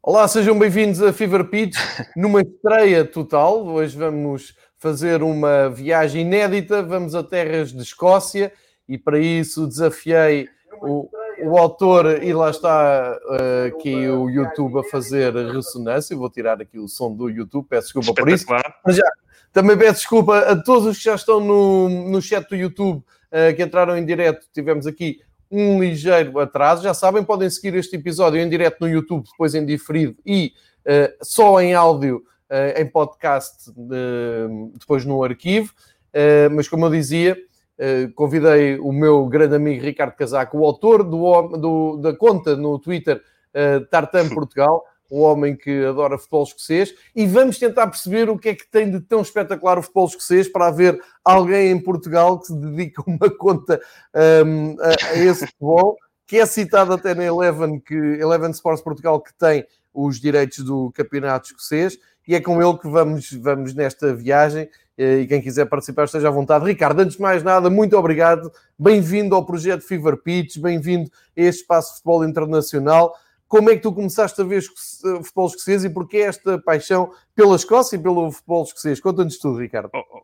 Olá, sejam bem-vindos a Fever Pitch, numa estreia total. Hoje vamos fazer uma viagem inédita, vamos a terras de Escócia e para isso desafiei o, o autor, e lá está uh, aqui o YouTube a fazer ressonância. vou tirar aqui o som do YouTube, peço desculpa por isso. Mas já, também peço desculpa a todos os que já estão no, no chat do YouTube, uh, que entraram em direto. Tivemos aqui um ligeiro atraso. Já sabem, podem seguir este episódio em direto no YouTube, depois em diferido e uh, só em áudio, uh, em podcast, uh, depois no arquivo. mas como eu dizia, convidei o meu grande amigo Ricardo Casaco, o autor do, do da conta no Twitter Tartan Portugal um homem que adora futebol escocês, e vamos tentar perceber o que é que tem de tão espetacular o futebol escocês para haver alguém em Portugal que se dedica uma conta um, a, a, esse futebol, que é citado até na Eleven, que, Eleven Sports Portugal, que tem os direitos do campeonato escocês, e é com ele que vamos, vamos nesta viagem. Eh, e quem quiser participar, esteja à vontade. Ricardo, antes de mais nada, muito obrigado. Bem-vindo ao projeto Fever Pitch, bem-vindo a este espaço de futebol internacional. Como é que tu começaste a ver o futebol escocês e porquê esta paixão pela Escócia e pelo futebol escocês? Conta-nos tudo, Ricardo. Oh, oh.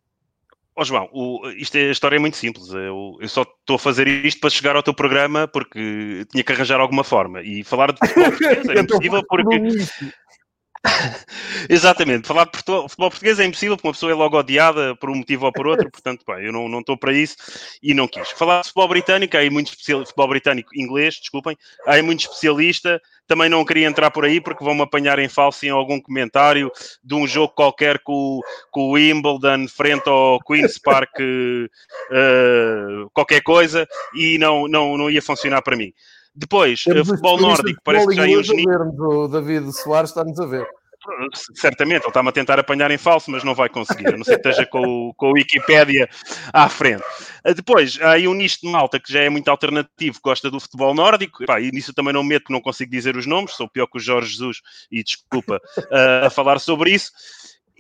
oh João, o, isto é, a história é muito simples. Eu, eu, só estou a fazer isto para chegar ao teu programa porque tinha que arranjar alguma forma. E falar de futebol escocês é impossível porque... Exatamente, falar de futebol português é impossível porque uma pessoa é logo odiada por um motivo ou por outro, portanto, pá, eu não, não estou para isso e não quis. Falar de futebol britânico, aí muito especialista, futebol britânico inglês, desculpem, aí muito especialista, também não queria entrar por aí porque vão-me apanhar em falso em algum comentário de um jogo qualquer com, com o Wimbledon frente ao Queen's Park, uh, qualquer coisa, e não, não, não ia funcionar para mim. Depois, Temos futebol nórdico, parece que já ia os O David Soares está-nos a ver. Certamente, ele está-me a tentar apanhar em falso, mas não vai conseguir. A não ser que esteja com, com a Wikipédia à frente. Ah, depois, há aí um nicho de malta que já é muito alternativo, gosta do futebol nórdico. E, nisso também não meto, não consigo dizer os nomes, sou pior que o Jorge Jesus, e desculpa uh, a falar sobre isso.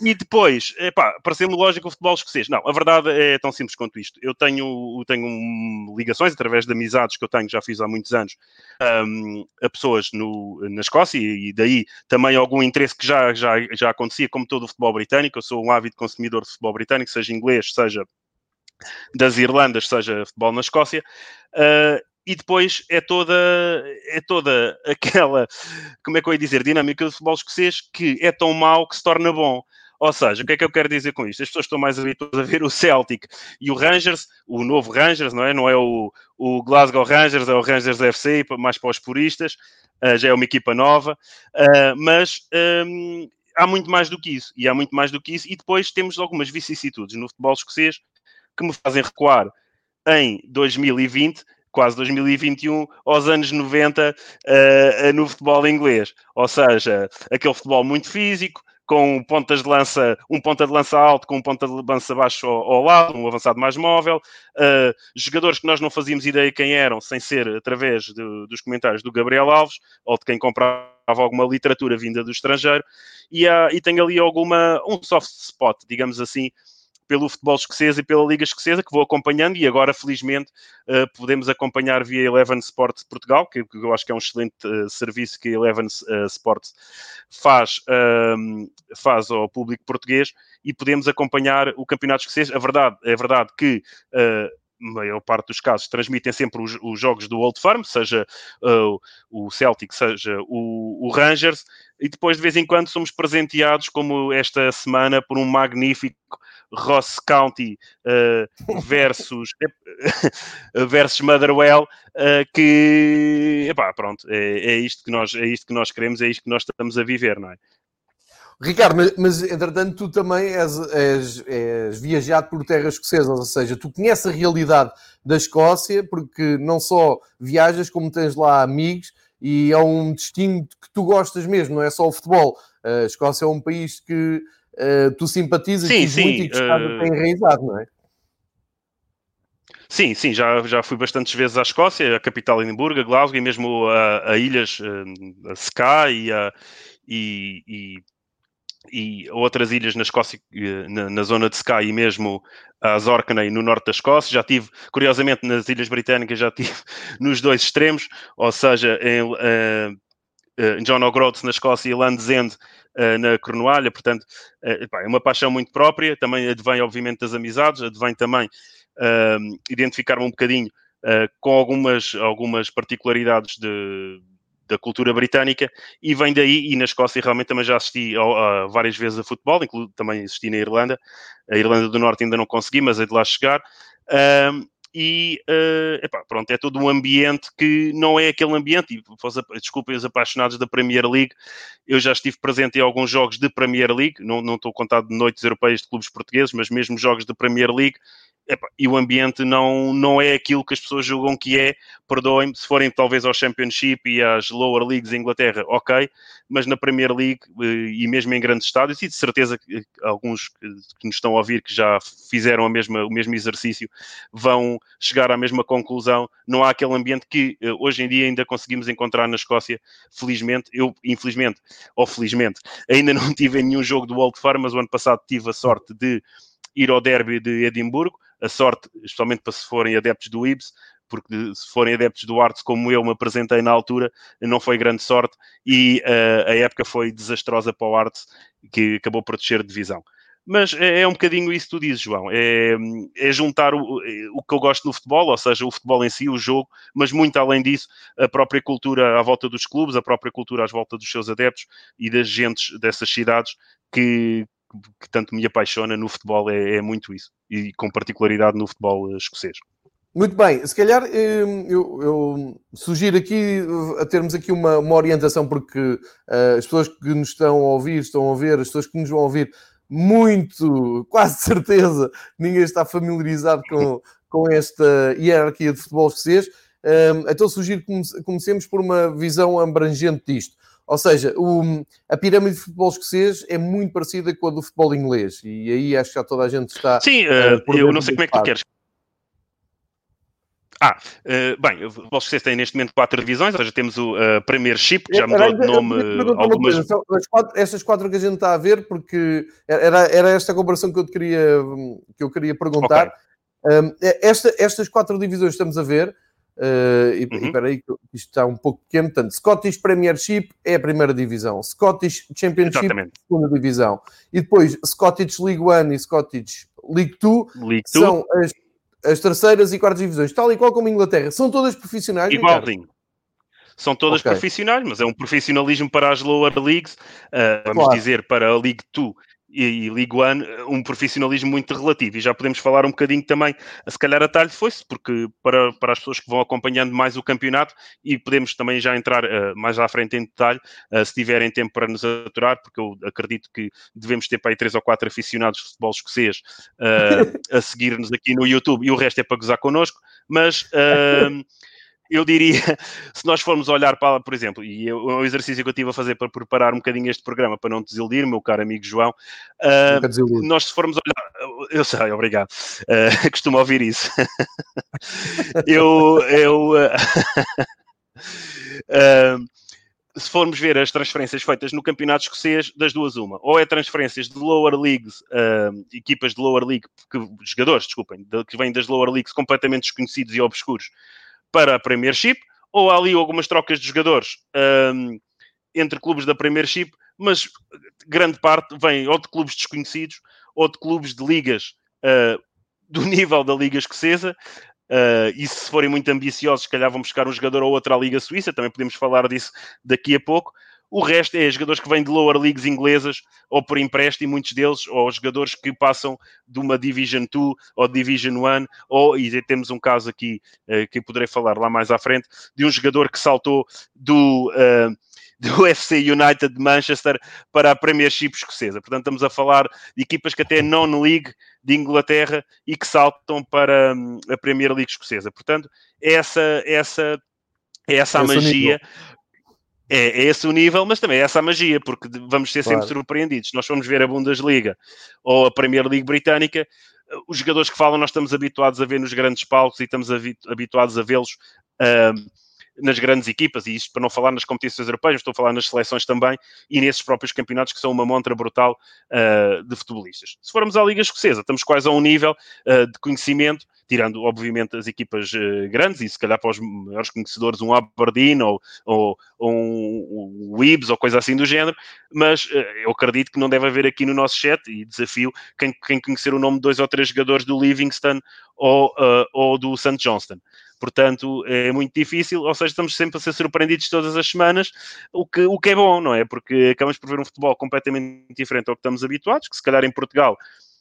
E depois, epá, pareceu-me lógico o futebol escocês. Não, a verdade é tão simples quanto isto. Eu tenho, tenho ligações através de amizades que eu tenho, já fiz há muitos anos, um, a pessoas no, na Escócia e daí também algum interesse que já, já, já acontecia, como todo o futebol britânico. Eu sou um ávido consumidor de futebol britânico, seja inglês, seja das Irlandas, seja futebol na Escócia. Uh, e depois é toda, é toda aquela, como é que eu ia dizer, dinâmica do futebol escocês que é tão mau que se torna bom. Ou seja, o que é que eu quero dizer com isto? As pessoas estão mais habituadas a ver o Celtic e o Rangers, o novo Rangers, não é? Não é o, o Glasgow Rangers, é o Rangers FC, mais para os puristas, uh, já é uma equipa nova, uh, mas um, há muito mais do que isso, e há muito mais do que isso, e depois temos algumas vicissitudes no futebol escocês que me fazem recuar em 2020 quase 2021 aos anos 90 uh, no futebol inglês. Ou seja, aquele futebol muito físico, com pontas de lança, um ponta de lança alto com um ponta de lança baixo ao, ao lado, um avançado mais móvel, uh, jogadores que nós não fazíamos ideia quem eram, sem ser através de, dos comentários do Gabriel Alves ou de quem comprava alguma literatura vinda do estrangeiro, e, há, e tem ali alguma, um soft spot, digamos assim, pelo futebol escocês e pela Liga Escocesa, que vou acompanhando e agora, felizmente, uh, podemos acompanhar via Eleven Sports Portugal, que, que, eu acho que é um excelente uh, serviço que a Eleven uh, Sports faz, ehm, faz ao público português e podemos acompanhar o campeonato escocês. A verdade, é verdade que maior parte dos casos, transmitem sempre os, os jogos do Old Firm, seja uh, o Celtic, seja o, o, Rangers, e depois de vez em quando somos presenteados, como esta semana, por um magnífico Ross County uh, versus, versus Motherwell, uh, que, epá, pronto, é, é, isto que nós, é isto que nós queremos, é isto que nós estamos a viver, não é? Ricardo, mas, mas entretanto tu também és, és, és, viajado por terras escocesas, ou seja, tu conheces a realidade da Escócia, porque não só viajas, como tens lá amigos, e é um destino que tu gostas mesmo, não é só o futebol. A Escócia é um país que uh, tu simpatizas sim, sim, muito e que está uh... enraizado, não é? Sim, sim, já, já fui bastantes vezes à Escócia, a capital Edimburgo, a Glasgow e mesmo a, a ilhas, a Skye e, a, e, e e outras ilhas na Escócia, eh, na, na, zona de Skye e mesmo as Orkney no norte da Escócia. Já tive, curiosamente, nas Ilhas Britânicas, já tive nos dois extremos, ou seja, em, uh, John O'Groats na Escócia e Land's End na Cornualha, portanto, é uma paixão muito própria, também advém, obviamente, das amizades, advém também identificar-me um bocadinho com algumas, algumas particularidades de, da cultura britânica e vem daí, e na Escócia realmente também já assisti a, várias vezes a futebol, inclusive também assisti na Irlanda, a Irlanda do Norte ainda não consegui, mas é de lá chegar, um, e uh, epá, pronto, é todo um ambiente que não é aquele ambiente, e desculpem os apaixonados da Premier League, eu já estive presente em alguns jogos de Premier League, não, não estou contado de noites europeias de clubes portugueses, mas mesmo jogos de Premier League, Epa, e o ambiente não, não é aquilo que as pessoas julgam que é. Perdoem-me, se forem talvez ao Championship e às Lower Leagues em Inglaterra, ok, mas na Premier League eh, e mesmo em grandes estádios, e de certeza que alguns que nos estão a ouvir que já fizeram a mesma, o mesmo exercício vão chegar à mesma conclusão. Não há aquele ambiente que eh, hoje em dia ainda conseguimos encontrar na Escócia, felizmente. Eu, infelizmente, ou felizmente, ainda não tive nenhum jogo do Old Firm, mas o ano passado tive a sorte de ir ao derby de Edimburgo a sorte, especialmente para se forem adeptos do Ibs, porque se forem adeptos do Arts como eu me apresentei na altura, não foi grande sorte e uh, a época foi desastrosa para o Arts, que acabou por descer de divisão. Mas é, é um bocadinho isso que tu dizes, João. É, é juntar o, o, que eu gosto no futebol, ou seja, o futebol em si, o jogo, mas muito além disso, a própria cultura à volta dos clubes, a própria cultura à volta dos seus adeptos e das gentes dessas cidades que, que tanto me apaixona no futebol é, é muito isso, e com particularidade no futebol escocês. Muito bem, se calhar hum, eu, eu, sugiro aqui a termos aqui uma, uma orientação, porque uh, as pessoas que nos estão a ouvir, estão a ver, as pessoas que nos vão ouvir, muito, quase certeza, ninguém está familiarizado com, com esta hierarquia de futebol escocês. Um, então sugiro que comecemos por uma visão abrangente disto. Ou seja, o, a pirâmide de futebol escocês é muito parecida com a do futebol inglês. E aí acho que já toda a gente está. Sim, uh, eu não sei como é que tu queres. Ah, uh, bem, o futebol escocês tem neste momento quatro divisões, ou seja, temos o uh, Premiership, que já mudou de nome algumas... As quatro, essas quatro que a gente está a ver, porque era, era esta a comparação que eu, queria, que eu queria perguntar. Okay. Um, esta, estas quatro divisões que estamos a ver, Uh, e, uhum. espera aí, isto está um pouco pequeno. Portanto, Scottish Premiership é a primeira divisão, Scottish Championship, Exatamente. segunda divisão, e depois Scottish League One e Scottish League Two League são as, as, terceiras e quartas divisões, tal e qual como a Inglaterra. São todas profissionais? Igualzinho. São todas okay. profissionais, mas é um profissionalismo para as lower leagues, uh, vamos claro. dizer, para a League Two e, e League One um profissionalismo muito relativo. E já podemos falar um bocadinho também, se calhar a talho foi-se, porque para, para as pessoas que vão acompanhando mais o campeonato, e podemos também já entrar uh, mais à frente em detalhe, uh, se tiverem tempo para nos aturar, porque eu acredito que devemos ter para aí três ou quatro aficionados de futebol escocês uh, a seguir-nos aqui no YouTube, e o resto é para gozar connosco, mas eu diria, se nós formos olhar para, por exemplo, e eu, o exercício que eu estive a fazer para preparar um bocadinho este programa, para não desiludir, meu caro amigo João, uh, nós se formos olhar, eu sei, obrigado, uh, costumo ouvir isso. eu, eu uh, se formos ver as transferências feitas no campeonato escocês, das duas uma, ou é transferências de lower leagues, equipas de lower league, que, jogadores, desculpem, de, que vêm das lower leagues completamente desconhecidos e obscuros, para a Premiership, ou há ali algumas trocas de jogadores um, entre clubes da Premiership, mas grande parte vem ou de clubes desconhecidos ou de clubes de ligas uh, do nível da Liga Escocesa. Uh, e se forem muito ambiciosos, se calhar vão buscar um jogador ou outro à Liga Suíça, também podemos falar disso daqui a pouco. O resto é jogadores que vêm de lower leagues inglesas ou por empréstimo, muitos deles, ou jogadores que passam de uma Division 2 ou Division 1, ou, e temos um caso aqui uh, que poderei falar lá mais à frente, de um jogador que saltou do. Uh, do FC United de Manchester para a Premiership escocesa. Portanto, estamos a falar de equipas que até non-league de Inglaterra e que saltam para um, a Premier League escocesa. Portanto, essa, essa, essa a magia é, é, esse o nível, mas também é essa a magia, porque vamos ser sempre claro. surpreendidos. Nós vamos ver a Bundesliga ou a Premier League britânica, os jogadores que falam nós estamos habituados a ver nos grandes palcos e estamos habituados a vê-los uh, nas grandes equipas, e isto para não falar nas competições europeias, estou a falar nas seleções também, e nesses próprios campeonatos que são uma montra brutal uh, de futebolistas. Se formos à Liga Escocesa, estamos quase a um nível uh, de conhecimento tirando obviamente as equipas uh, grandes e se calhar para os maiores conhecedores um Aberdeen ou, ou, ou um, o Ibs ou coisa assim do género, mas eu acredito que não deve haver aqui no nosso chat e desafio quem, quem conhecer o nome de dois ou três jogadores do Livingston ou, ou do St. Johnston. Portanto, é muito difícil, ou seja, estamos sempre a ser surpreendidos todas as semanas, o que, o que é bom, não é? Porque acabamos por ver um futebol completamente diferente ao que estamos habituados, que se calhar em Portugal,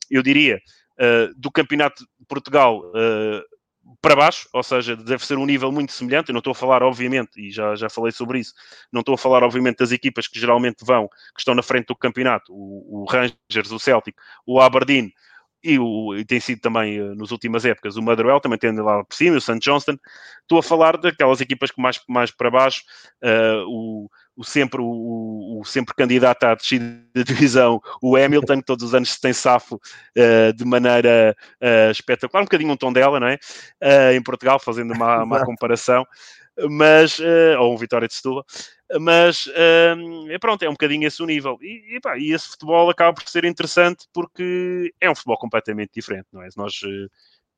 eu diria, uh, do Campeonato de Portugal uh, para baixo, ou seja, deve ser um nível muito semelhante. Eu não estou a falar, obviamente, e já, já falei sobre isso, não estou a falar, obviamente, das equipas que geralmente vão, que estão na frente do campeonato, o, o Rangers, o Celtic, o Aberdeen, e, o, e tem sido também uh, nas últimas épocas o Motherwell, também tem lá por cima, o St. Johnston. Estou a falar daquelas equipas que mais, mais para baixo, uh, o, o, sempre, o, o, sempre candidato à descida de divisão, o Hamilton, que todos os anos se tem safo uh, de maneira espetacular, um bocadinho um tom dela, não é? em Portugal, fazendo uma, uma comparação mas uh, ou um Vitória de Setúbal, mas uh, pronto, é um bocadinho esse o nível. E, e, pá, e, esse futebol acaba por ser interessante porque é um futebol completamente diferente, não é? Nós, uh,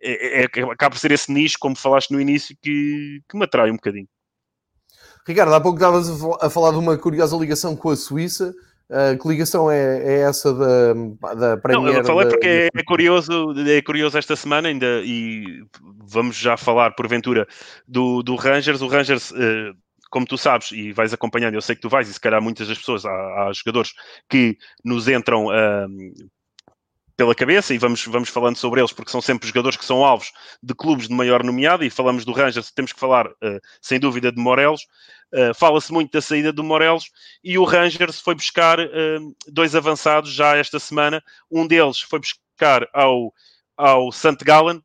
é, é, acaba por ser esse nicho, como falaste no início, que, que me atrai um bocadinho. Ricardo, há pouco estavas a falar de uma curiosa ligação com a Suíça. Uh, que ligação é, é, essa da, da Premier? Não, eu falei porque é, é, curioso, é curioso esta semana ainda e vamos já falar porventura do, do Rangers. O Rangers, uh, como tu sabes e vais acompanhando, eu sei que tu vais e se calhar muitas das pessoas, há, há jogadores que nos entram uh, pela cabeça e vamos, vamos falando sobre eles porque são sempre jogadores que são alvos de clubes de maior nomeado e falamos do Rangers, temos que falar uh, sem dúvida de Morelos. Uh, Fala-se muito da saída do Morelos e o Rangers foi buscar uh, dois avançados já esta semana. Um deles foi buscar ao, ao St. Gallen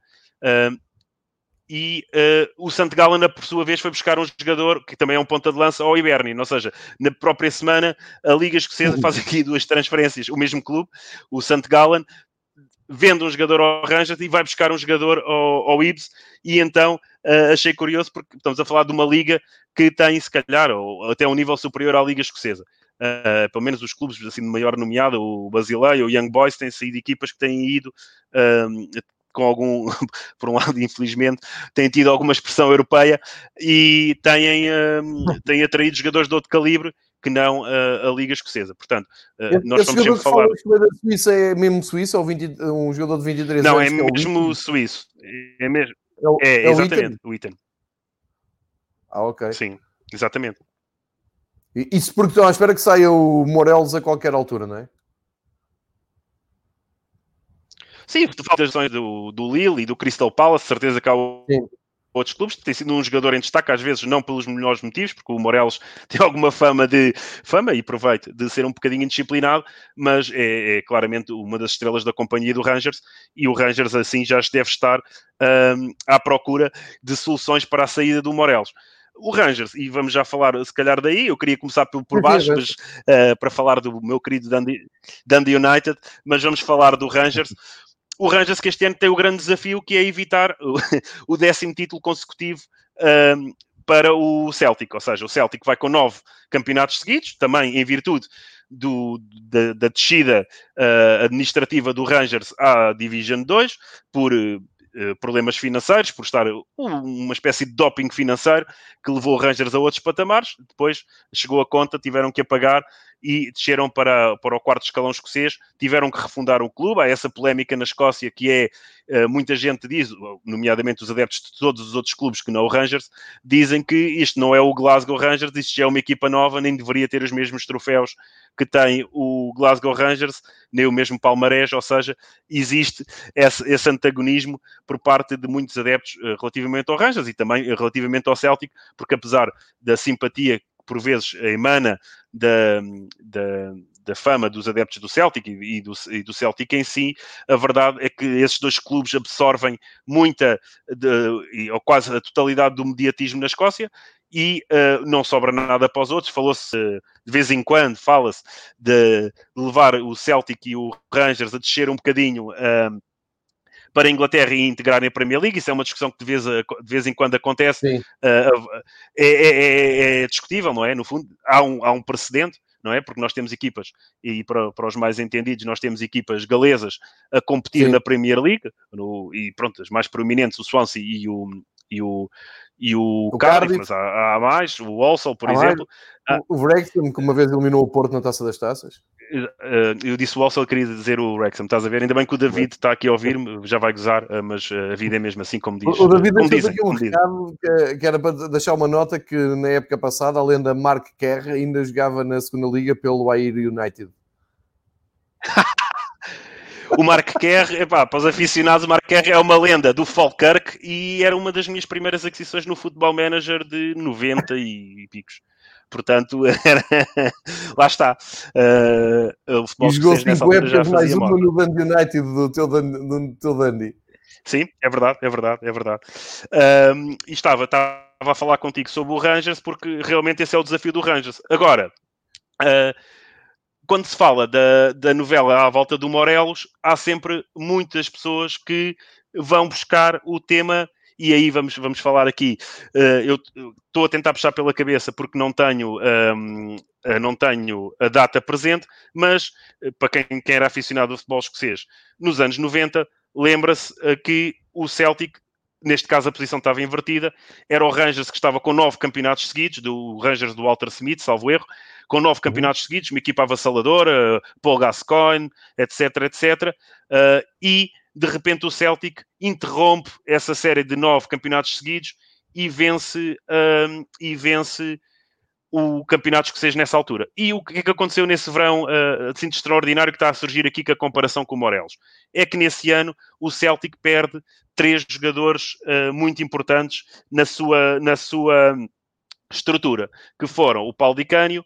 e uh, o Santo Gallen, por sua vez, foi buscar um jogador que também é um ponta de lança ao Ibernian, ou seja, na própria semana a Liga Escocesa faz aqui duas transferências, o mesmo clube, o Santo Gallen, vende um jogador ao Rangers e vai buscar um jogador ao, ao Ibs, e então uh, achei curioso porque estamos a falar de uma liga que tem, se calhar, ou até um nível superior à Liga Escocesa. Uh, pelo menos os clubes assim de maior nomeado, o Basileia, o Young Boys, têm saído equipas que têm ido uh, com algum, por um lado, infelizmente, têm tido alguma expressão europeia e têm, um, têm atraído jogadores de outro calibre que não a Liga Escocesa. Portanto, uh, nós vamos sempre falar. O da Suíça é mesmo suíço ou 20, um jogador de 23 não, anos? Não, é mesmo é suíço. É mesmo. É, o, é, é exatamente, o Iten. Ah, ok. Sim, exatamente. Isso porque estão à espera que saia o Morelos a qualquer altura, não é? Sim, tu falas do, do Lille e do Crystal Palace, certeza que há Sim. Outros clubes. Tem sido um jogador em destaque, às vezes não pelos melhores motivos, porque o Morelos tem alguma fama de fama e proveito de ser um bocadinho indisciplinado, mas é, é, claramente uma das estrelas da companhia do Rangers e o Rangers assim já deve estar um, à procura de soluções para a saída do Morelos o Rangers, e vamos já falar se calhar daí, eu queria começar por, por baixo, mas, uh, para falar do meu querido Dundee, Dundee United, mas vamos falar do Rangers o Rangers que este ano tem o grande desafio que é evitar o, o décimo título consecutivo um, para o Celtic, ou seja, o Celtic vai com nove campeonatos seguidos, também em virtude do, da, da descida uh, administrativa do Rangers à Division 2, por problemas financeiros, por estar uma espécie de doping financeiro que levou Rangers a outros patamares. Depois chegou a conta, tiveram que apagar e desceram para, para o quarto escalão escocês, tiveram que refundar o clube. Há essa polémica na Escócia que é, eh, muita gente diz, nomeadamente os adeptos de todos os outros clubes que não o Rangers, dizem que isto não é o Glasgow Rangers, isto já é uma equipa nova, nem deveria ter os mesmos troféus que tem o Glasgow Rangers, nem o mesmo palmarés, ou seja, existe esse, esse antagonismo por parte de muitos adeptos eh, relativamente ao Rangers e também relativamente ao Celtic, porque apesar da simpatia por vezes emana da, da, da fama dos adeptos do Celtic e do, e do, Celtic em si, a verdade é que esses dois clubes absorvem muita, de, ou quase a totalidade do mediatismo na Escócia e uh, não sobra nada para os outros. Falou-se de vez em quando, fala-se de levar o Celtic e o Rangers a descer um bocadinho. Uh, para a Inglaterra e integrarem a Premier League. Isso é uma discussão que de vez, de vez em quando acontece. Uh, é, é, é, discutível, não é? No fundo, há um, há um precedente. Não é? Porque nós temos equipas, e para, para os mais entendidos, nós temos equipas galesas a competir Sim. na Premier League, no, e pronto, as mais proeminentes, o Swansea e o, e o, e o, o Cardiff, Cardiff, mas há, há, mais, o Walsall, por há exemplo. Mais. O, o Wrexham, que uma vez eliminou o Porto na Taça das Taças. Eh, eu disse o Walsall, queria dizer o Wrexham, estás a ver? Ainda bem que o David está aqui a ouvir-me, já vai gozar, eh, mas eh, a vida é mesmo assim, como diz. O David como dizem, aqui um recado que, que, era para deixar uma nota que na época passada, a lenda Mark Kerr ainda jogava na segunda liga pelo Ayr United. o Mark Kerr, epá, para os aficionados, o Mark Kerr é uma lenda do Falkirk e era uma das minhas primeiras aquisições no Football Manager de 90 e picos. Portanto, era... lá está. Uh, o futebol e jogou 5 épocas mais uma no Dundee United do teu, do teu Dundee. Sim, é verdade, é verdade, é verdade. Um, e estava, estava a falar contigo sobre o Rangers porque realmente esse é o desafio do Rangers. Agora, uh, quando se fala da, da novela à volta do Morelos, há sempre muitas pessoas que vão buscar o tema e aí vamos, vamos falar aqui. Uh, eu estou a tentar puxar pela cabeça porque não tenho, um, ehm, não tenho a data presente, mas eh, para quem, quem era aficionado ao futebol escocês, nos anos 90, lembra-se que o Celtic neste caso a posição estava invertida, era o Rangers que estava com nove campeonatos seguidos, do Rangers do Walter Smith, salvo erro, com nove campeonatos seguidos, uma equipa avassaladora, Paul Gascoigne, etc, etc, uh, e de repente o Celtic interrompe essa série de nove campeonatos seguidos e vence, uh, e vence o campeonato escocês nessa altura. E o que é que aconteceu nesse verão uh, assim, extraordinário que está a surgir aqui com a comparação com o Morelos? É que nesse ano o Celtic perde três jogadores uh, muito importantes na sua, na sua estrutura, que foram o Paulo Di Cânio,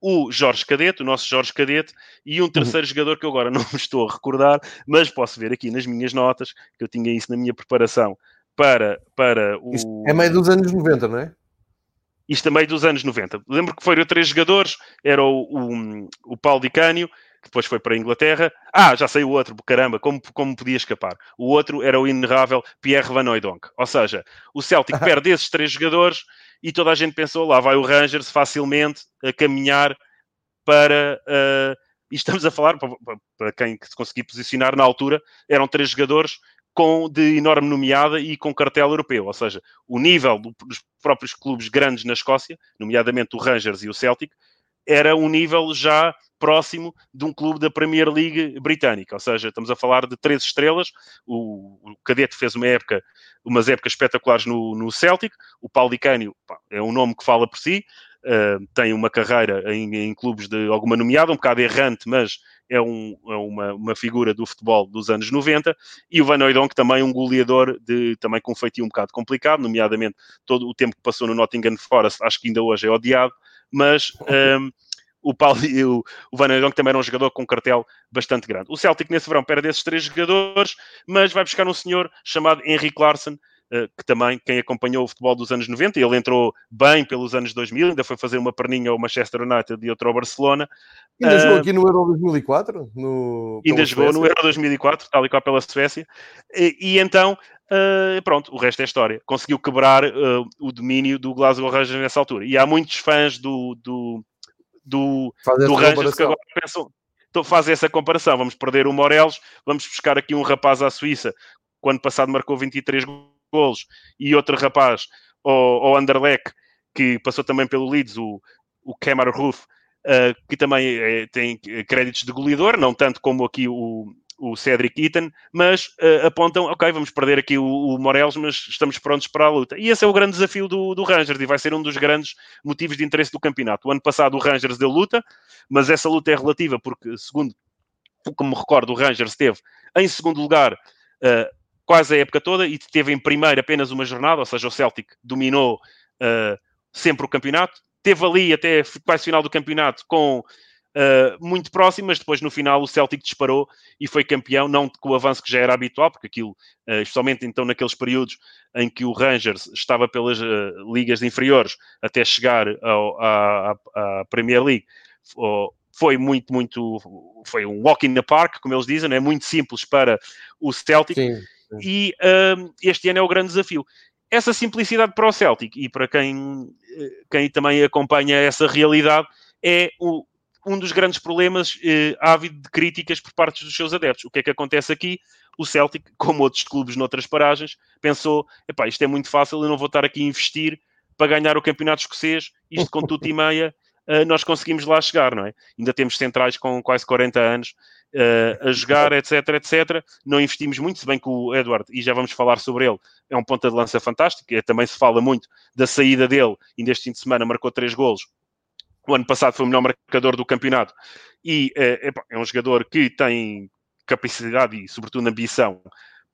o Jorge Cadete, o nosso Jorge Cadete, e um uhum. terceiro uhum. jogador que eu agora não me estou a recordar, mas posso ver aqui nas minhas notas, que eu tinha isso na minha preparação para, para o... Isto é meio dos anos 90, não é? Isto meio dos anos 90. Lembro que foram três jogadores, era o, o, o Paulo Di Cânio, que depois foi para a Inglaterra. Ah, já sei o outro, caramba, como, como podia escapar? O outro era o inerrável Pierre Van Hooydonk. Ou seja, o Celtic perde esses três jogadores e toda a gente pensou, lá vai o Rangers facilmente a caminhar para... Uh, e estamos a falar, para, para quem se conseguir posicionar na altura, eram três jogadores com, de enorme nomeada e com cartel europeu, ou seja, o nível dos próprios clubes grandes na Escócia, nomeadamente o Rangers e o Celtic, era um nível já próximo de um clube da Premier League britânica, ou seja, estamos a falar de três estrelas. O, o Cadete fez uma época, umas épocas espetaculares no, no Celtic. O Paulo Di Cânio é um nome que fala por si. Uh, tem uma carreira em, em, clubes de alguma nomeada, um bocado errante, mas é, um, é uma, uma, figura do futebol dos anos 90, e o Van Oudonk também um goleador, de, também com um feitio um bocado complicado, nomeadamente todo o tempo que passou no Nottingham Forest, acho que ainda hoje é odiado, mas um, o, Paulo, o, o Van Oudonk também era um jogador com um cartel bastante grande. O Celtic nesse verão perde esses três jogadores, mas vai buscar um senhor chamado Henrique Larsen, eh, que também, quem acompanhou o futebol dos anos 90, ele entrou bem pelos anos 2000, ainda foi fazer uma perninha ao Manchester United e outro ao Barcelona. Ainda uh, jogou aqui no Euro 2004? No... Ainda jogou Suécia. no Euro 2004, tal e qual pela Suécia. E, e então, uh, pronto, o resto é história. Conseguiu quebrar uh, o domínio do Glasgow Rangers nessa altura. E há muitos fãs do, do, do, do Rangers que agora pensam, então fazem essa comparação. Vamos perder o Morelos, vamos buscar aqui um rapaz à Suíça, que ano passado marcou 23 gols golos, e outro rapaz, o, o Anderlecht, que passou também pelo Leeds, o, o Kemar Ruth, uh, que também é, tem créditos de goleador, não tanto como aqui o, o Cedric Eaton, mas uh, apontam, ok, vamos perder aqui o, o, Morelos, mas estamos prontos para a luta. E esse é o grande desafio do, do Rangers e vai ser um dos grandes motivos de interesse do campeonato. O ano passado o Rangers deu luta, mas essa luta é relativa porque, segundo o que me recordo, o Rangers esteve em segundo lugar uh, quase a época toda e teve em primeiro apenas uma jornada, ou seja, o Celtic dominou uh, sempre o campeonato. Teve ali até quase final do campeonato com uh, muito próximo, mas depois no final o Celtic disparou e foi campeão, não com o avanço que já era habitual, porque aquilo, uh, especialmente então naqueles períodos em que o Rangers estava pelas ligas inferiores até chegar ao, à, à, Premier League, foi muito, muito, foi um walk in the park, como eles dizem, é muito simples para o Celtic. Sim e um, este ano é o grande desafio. Essa simplicidade para o Celtic e para quem, eh, quem também acompanha essa realidade é o, um dos grandes problemas eh, ávido de críticas por parte dos seus adeptos. O que é que acontece aqui? O Celtic, como outros clubes noutras paragens, pensou: epá, isto é muito fácil, eu não vou estar aqui a investir para ganhar o campeonato escocês, isto com tudo e meia, nós conseguimos lá chegar, não é? Ainda temos centrais com quase 40 anos uh, a jogar, etc, etc. Não investimos muito, se bem que o Edward, e já vamos falar sobre ele, é um ponta de lança fantástico, e também se fala muito da saída dele, e neste fim de semana marcou três golos, o ano passado foi o melhor marcador do campeonato e é, é um jogador que tem capacidade e, sobretudo, ambição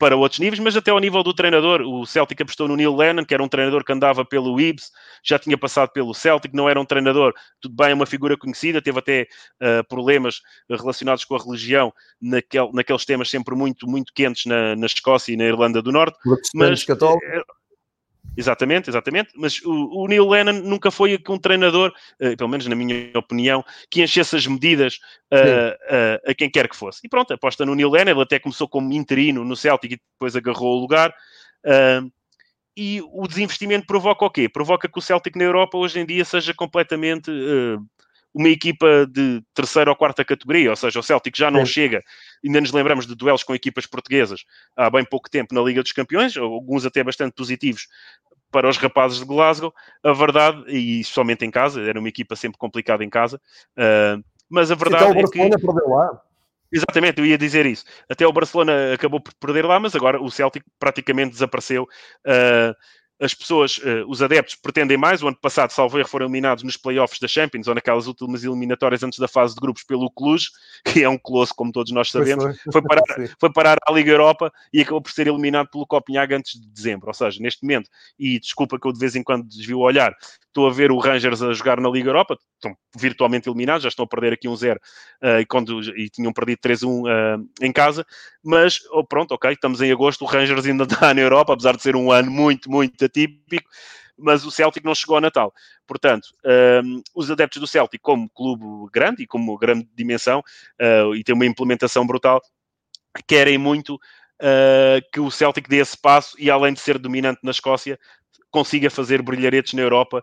para outros níveis, mas até ao nível do treinador, o Celtic apostou no Neil Lennon, que era um treinador que andava pelo Ibs, já tinha passado pelo Celtic, não era um treinador, tudo bem, é uma figura conhecida, teve até uh, problemas relacionados com a religião, naquel, naqueles temas sempre muito, muito quentes na, na Escócia e na Irlanda do Norte. Mas, Exatamente, exatamente. Mas o, o Neil Lennon nunca foi um treinador, uh, pelo menos na minha opinião, que enchesse as medidas uh, uh, a quem quer que fosse. E pronto, aposta no Neil Lennon. Ele até começou como interino no Celtic e depois agarrou o lugar. e o desinvestimento provoca o quê? Provoca que o Celtic na Europa hoje em dia seja completamente uma equipa de terceira ou quarta categoria, ou seja, o Celtic já não chega, ainda nos lembramos de duelos com equipas portuguesas há bem pouco tempo na Liga dos Campeões, alguns até bastante positivos para os rapazes de Glasgow, a verdade, e somente em casa, era uma equipa sempre complicada em casa, uh, mas a verdade então, o Barcelona é que... perdeu lá. Exatamente, eu ia dizer isso. Até o Barcelona acabou por perder lá, mas agora o Celtic praticamente desapareceu. Uh, as pessoas, uh, os adeptos, pretendem mais. O ano passado, salvo erro, foram eliminados nos playoffs da Champions ou naquelas últimas eliminatórias antes da fase de grupos pelo Cluj, que é um colosso, como todos nós sabemos. Foi. foi. parar, foi parar à Liga Europa e acabou por ser eliminado pelo Copenhague antes de dezembro. Ou seja, neste momento, e desculpa que eu de vez em quando desvio o olhar, estou a ver o Rangers a jogar na Liga Europa, estão virtualmente eliminados, já estão a perder aqui um 0 uh, e, quando, e tinham perdido 3-1 uh, em casa, mas oh, pronto, ok, estamos em agosto, o Rangers ainda está na Europa, apesar de ser um ano muito, muito atípico, mas o Celtic não chegou a Natal. Portanto, um, os adeptos do Celtic, como clube grande e como grande dimensão, uh, e tem uma implementação brutal, querem muito uh, que o Celtic dê esse passo e, além de ser dominante na Escócia, consiga fazer brilharetes na Europa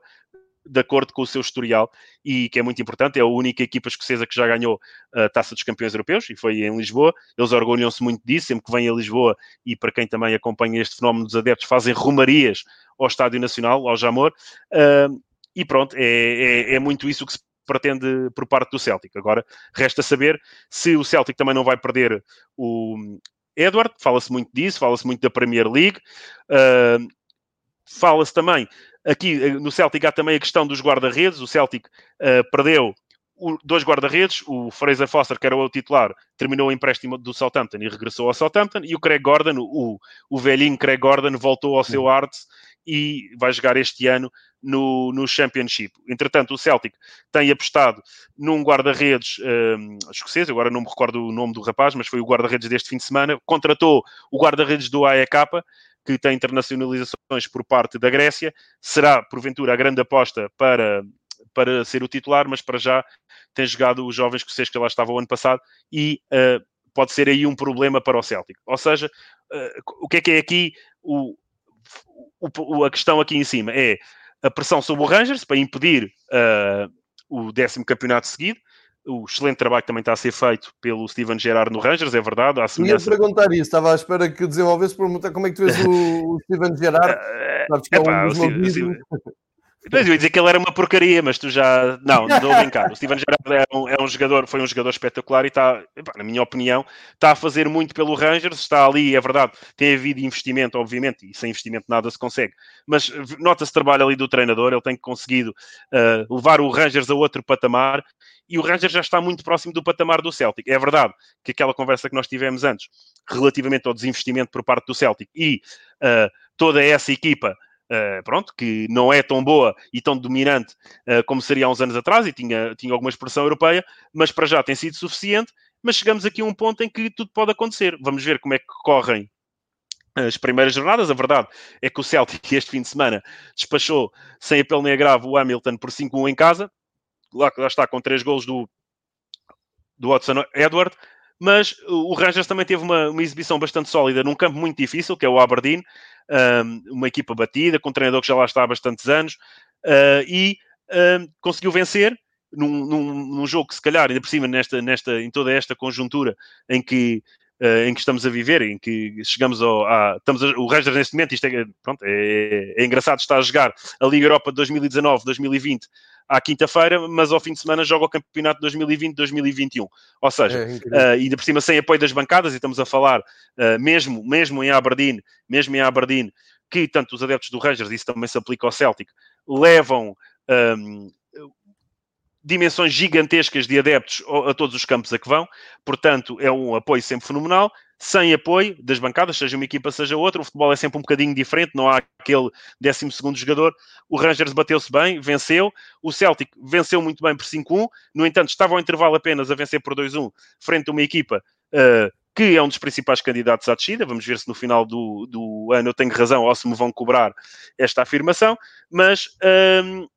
de acordo com o seu historial e que é muito importante. É a única equipa escocesa que já ganhou a Taça dos Campeões Europeus e foi em Lisboa. Eles orgulham-se muito disso, sempre que vêm a Lisboa e para quem também acompanha este fenómeno dos adeptos, fazem romarias ao Estádio Nacional, ao Jamor. Uh, e pronto, é, é, é muito isso que se pretende por parte do Celtic. Agora, resta saber se o Celtic também não vai perder o Edward, fala-se muito disso, fala-se muito da Premier League. Uh, fala-se também, aqui eh, no Celtic há também a questão dos guarda-redes. O Celtic uh, perdeu o, dois guarda-redes, o Fraser Foster, que era o titular, terminou o empréstimo do Southampton e regressou ao Southampton, e o Craig Gordon, o, o velhinho Craig Gordon, voltou ao seu Arts e vai jogar este ano no, no Championship. Entretanto, o Celtic tem apostado num guarda-redes um, escocês, agora não me recordo o nome do rapaz, mas foi o guarda-redes deste fim de semana, contratou o guarda-redes do AEK, que tem internacionalizações por parte da Grécia, será porventura a grande aposta para, para ser o titular, mas para já tem jogado os jovens escoceses que lá estavam o ano passado e uh, pode ser aí um problema para o Celtic. Ou seja, uh, o que é que é aqui o, o, a questão aqui em cima? É a pressão sobre o Rangers para impedir uh, o décimo campeonato seguido, o excelente trabalho que também está a ser feito pelo Steven Gerrard no Rangers, é verdade. Semelhança... Ia perguntar isso, estava à espera que desenvolvesse perguntar como é que tu vês o, o Steven Gerrard. Sabes que é, é um dos Pois eu ia dizer que ele era uma porcaria, mas tu já. Não, não estou a brincar. O Steven Gerrard é um, é um, jogador, foi um jogador espetacular e está, na minha opinião, está a fazer muito pelo Rangers. Está ali, é verdade, tem havido investimento, obviamente, e sem investimento nada se consegue. Mas nota-se trabalho ali do treinador, ele tem conseguido uh, levar o Rangers a outro patamar e o Rangers já está muito próximo do patamar do Celtic. É verdade que aquela conversa que nós tivemos antes, relativamente ao desinvestimento por parte do Celtic e uh, toda essa equipa Uh, pronto, que não é tão boa e tão dominante uh, como seria há uns anos atrás e tinha, tinha alguma expressão europeia, mas para já tem sido suficiente. Mas chegamos aqui a um ponto em que tudo pode acontecer. Vamos ver como é que correm as primeiras jornadas. A verdade é que o Celtic este fim de semana despachou sem apelo nem agravo o Hamilton por 5-1 em casa. Lá, lá está com três golos do, do Watson Edward mas o Rangers também teve uma, uma, exibição bastante sólida num campo muito difícil, que é o Aberdeen, um, uma equipa batida, com um treinador que já lá está há bastantes anos, uh, e conseguiu vencer num, num, num, jogo que se calhar, ainda por cima, nesta, nesta, em toda esta conjuntura em que, uh, em que estamos a viver, em que chegamos ao. A, estamos a, o Rangers neste momento, isto é, pronto, é, é engraçado estar a jogar a Liga Europa de 2019-2020 à quinta-feira, mas ao fim de semana joga o campeonato 2020-2021. Ou seja, é, uh, ainda por cima sem apoio das bancadas, e estamos a falar uh, mesmo, mesmo em Aberdeen, mesmo em Aberdeen, que tanto os adeptos do Rangers, isso também se aplica ao Celtic, levam um, dimensões gigantescas de adeptos a todos os campos a que vão, portanto é um apoio sempre fenomenal. Sem apoio das bancadas, seja uma equipa, seja outra, o futebol é sempre um bocadinho diferente, não há aquele 12 jogador. O Rangers bateu-se bem, venceu. O Celtic venceu muito bem por 5-1, no entanto, estava ao intervalo apenas a vencer por 2-1, frente a uma equipa uh, que é um dos principais candidatos à descida. Vamos ver se no final do, do ano eu tenho razão ou se me vão cobrar esta afirmação. Mas um,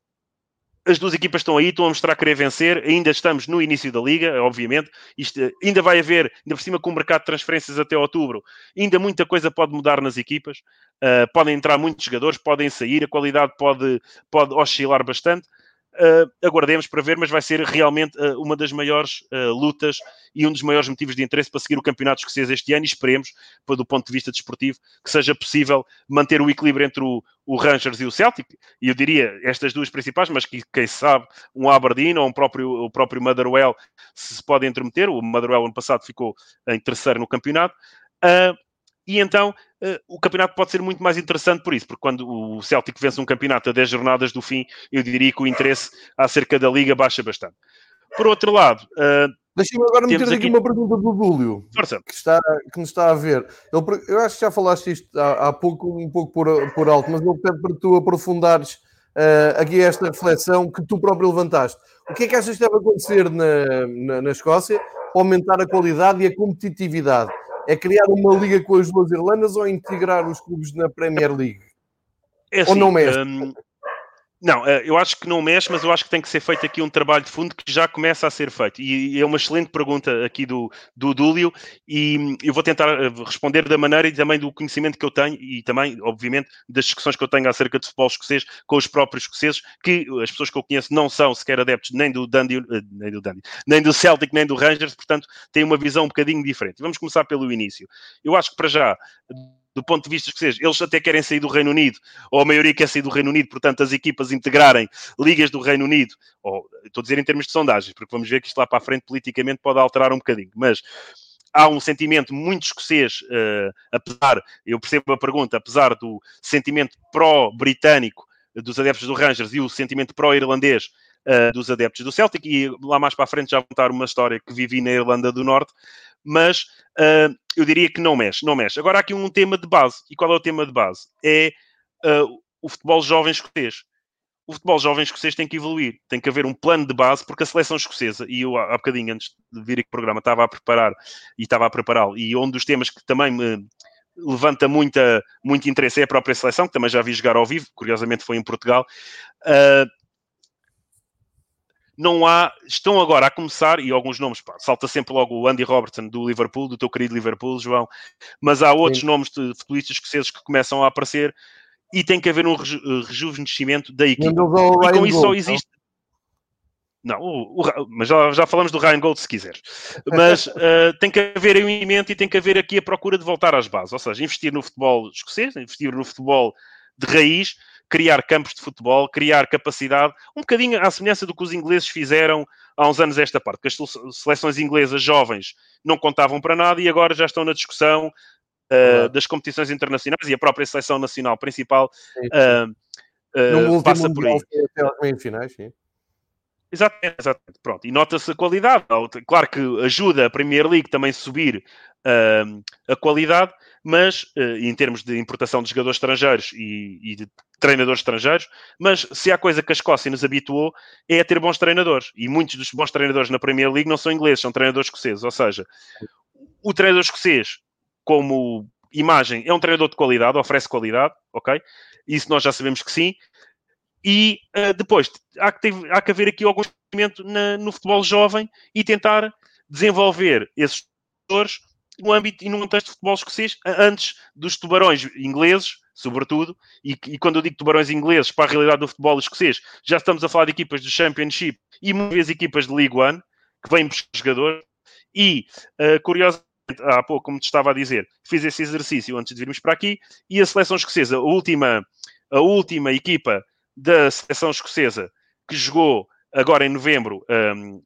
as duas equipas estão aí, estão a mostrar querer vencer. Ainda estamos no início da liga, obviamente. Isto, ainda vai haver, ainda por cima com o mercado de transferências até outubro, ainda muita coisa pode mudar nas equipas. Uh, podem entrar muitos jogadores, podem sair, a qualidade pode, pode oscilar bastante. Uh, aguardemos para ver, mas vai ser realmente uh, uma das maiores uh, lutas e um dos maiores motivos de interesse para seguir o Campeonato Escocês este ano e esperemos, do ponto de vista desportivo, que seja possível manter o equilíbrio entre o, o Rangers e o Celtic, e eu diria estas duas principais, mas que, quem sabe, um Aberdeen ou um próprio, o próprio Motherwell se, pode intermeter, o Motherwell ano passado ficou em terceiro no campeonato, e então uh, o campeonato pode ser muito mais interessante por isso, porque quando o Celtic vence um campeonato a 10 jornadas do fim, eu diria que o interesse acerca da Liga baixa bastante. Por outro lado, uh, Deixa-me agora meter aqui, aqui uma pergunta do Dúlio, que, está, que nos está a ver. Ele, eu acho que já falaste isto há, há pouco, um pouco por, por alto, mas eu pede para tu aprofundares uh, aqui esta reflexão que tu próprio levantaste. O que é que achas que deve acontecer na, na, na Escócia para aumentar a qualidade e a competitividade? É criar uma liga com as duas Irlandas ou integrar os clubes na Premier League? É assim, ou não mexe? Um, não, eh, eu acho que não mexe, mas eu acho que tem que ser feito aqui um trabalho de fundo que já começa a ser feito. E é uma excelente pergunta aqui do, do Dúlio, e eu vou tentar eh, responder da maneira e também do conhecimento que eu tenho, e também, obviamente, das discussões que eu tenho acerca de futebol escocês com os próprios escoceses, que as pessoas que eu conheço não são sequer adeptos nem do Dundee, eh, nem do, Dundee, nem do Celtic, nem do Rangers, portanto, têm uma visão um bocadinho diferente. Vamos começar pelo início. Eu acho que para já do ponto de vista escocês, eles até querem sair do Reino Unido, ou a maioria quer sair do Reino Unido, portanto, as equipas integrarem ligas do Reino Unido, ou estou a dizer em termos de sondagens, porque vamos ver que isto lá para a frente politicamente pode alterar um bocadinho, mas há um sentimento muito escocês, uh, apesar, eu percebo a pergunta, apesar do sentimento pró-britânico dos adeptos do Rangers e o sentimento pró-irlandês uh, dos adeptos do Celtic, e lá mais para a frente já vou contar uma história que vivi na Irlanda do Norte, mas uh, eu diria que não mexe, não mexe. Agora há aqui um tema de base, e qual é o tema de base? É uh, o futebol jovem escocês. O futebol jovem escocês tem que evoluir, tem que haver um plano de base, porque a seleção escocesa, e eu há bocadinho antes de vir aqui o programa estava a preparar e estava a prepará-lo, e um dos temas que também me levanta muita, muito interesse é a própria seleção, que também já vi jogar ao vivo, curiosamente foi em Portugal. Uh, não há, estão agora a começar, e alguns nomes, pá, salta sempre logo o Andy Robertson do Liverpool, do teu querido Liverpool, João, mas há outros Sim. nomes de futebolistas escoceses que começam a aparecer e tem que haver um reju eh, rejuvenescimento da equipe. E com isso só existe. Não, o, o, mas já, já, falamos do Ryan Gold se quiseres. Mas uh, tem que haver aí um investimento e tem que haver aqui a procura de voltar às bases. Ou seja, investir no futebol escocês, investir no futebol de raiz, criar campos de futebol, criar capacidade, um bocadinho à semelhança do que os ingleses fizeram há uns anos esta parte, que as seleções inglesas jovens não contavam para nada e agora já estão na discussão uh, das competições internacionais e a própria seleção nacional principal uh, uh, passa por aí. Finais, sim. Exatamente, exatamente. Pronto. E nota-se a qualidade. Claro que ajuda a Premier League também subir uh, a qualidade, mas uh, em termos de importação de jogadores estrangeiros e, e, de treinadores estrangeiros, mas se há coisa que a Escócia nos habituou é a ter bons treinadores. E muitos dos bons treinadores na Premier League não são ingleses, são treinadores escoceses. Ou seja, o treinador escocês, como imagem, é um treinador de qualidade, oferece qualidade, ok? Isso nós já sabemos que sim. E uh, depois há que, há que haver aqui algum investimento no futebol jovem e tentar desenvolver esses jogadores no âmbito e num contexto de futebol escocês antes dos tubarões ingleses sobretudo, e, e, quando eu digo tubarões ingleses para a realidade do futebol escocês, já estamos a falar de equipas de Championship e muitas vezes equipas de League One, que vêm buscar jogadores, e, uh, curiosamente, há pouco, como te estava a dizer, fiz esse exercício antes de virmos para aqui, e a seleção escocesa, a última, a última equipa da seleção escocesa que jogou agora em novembro um,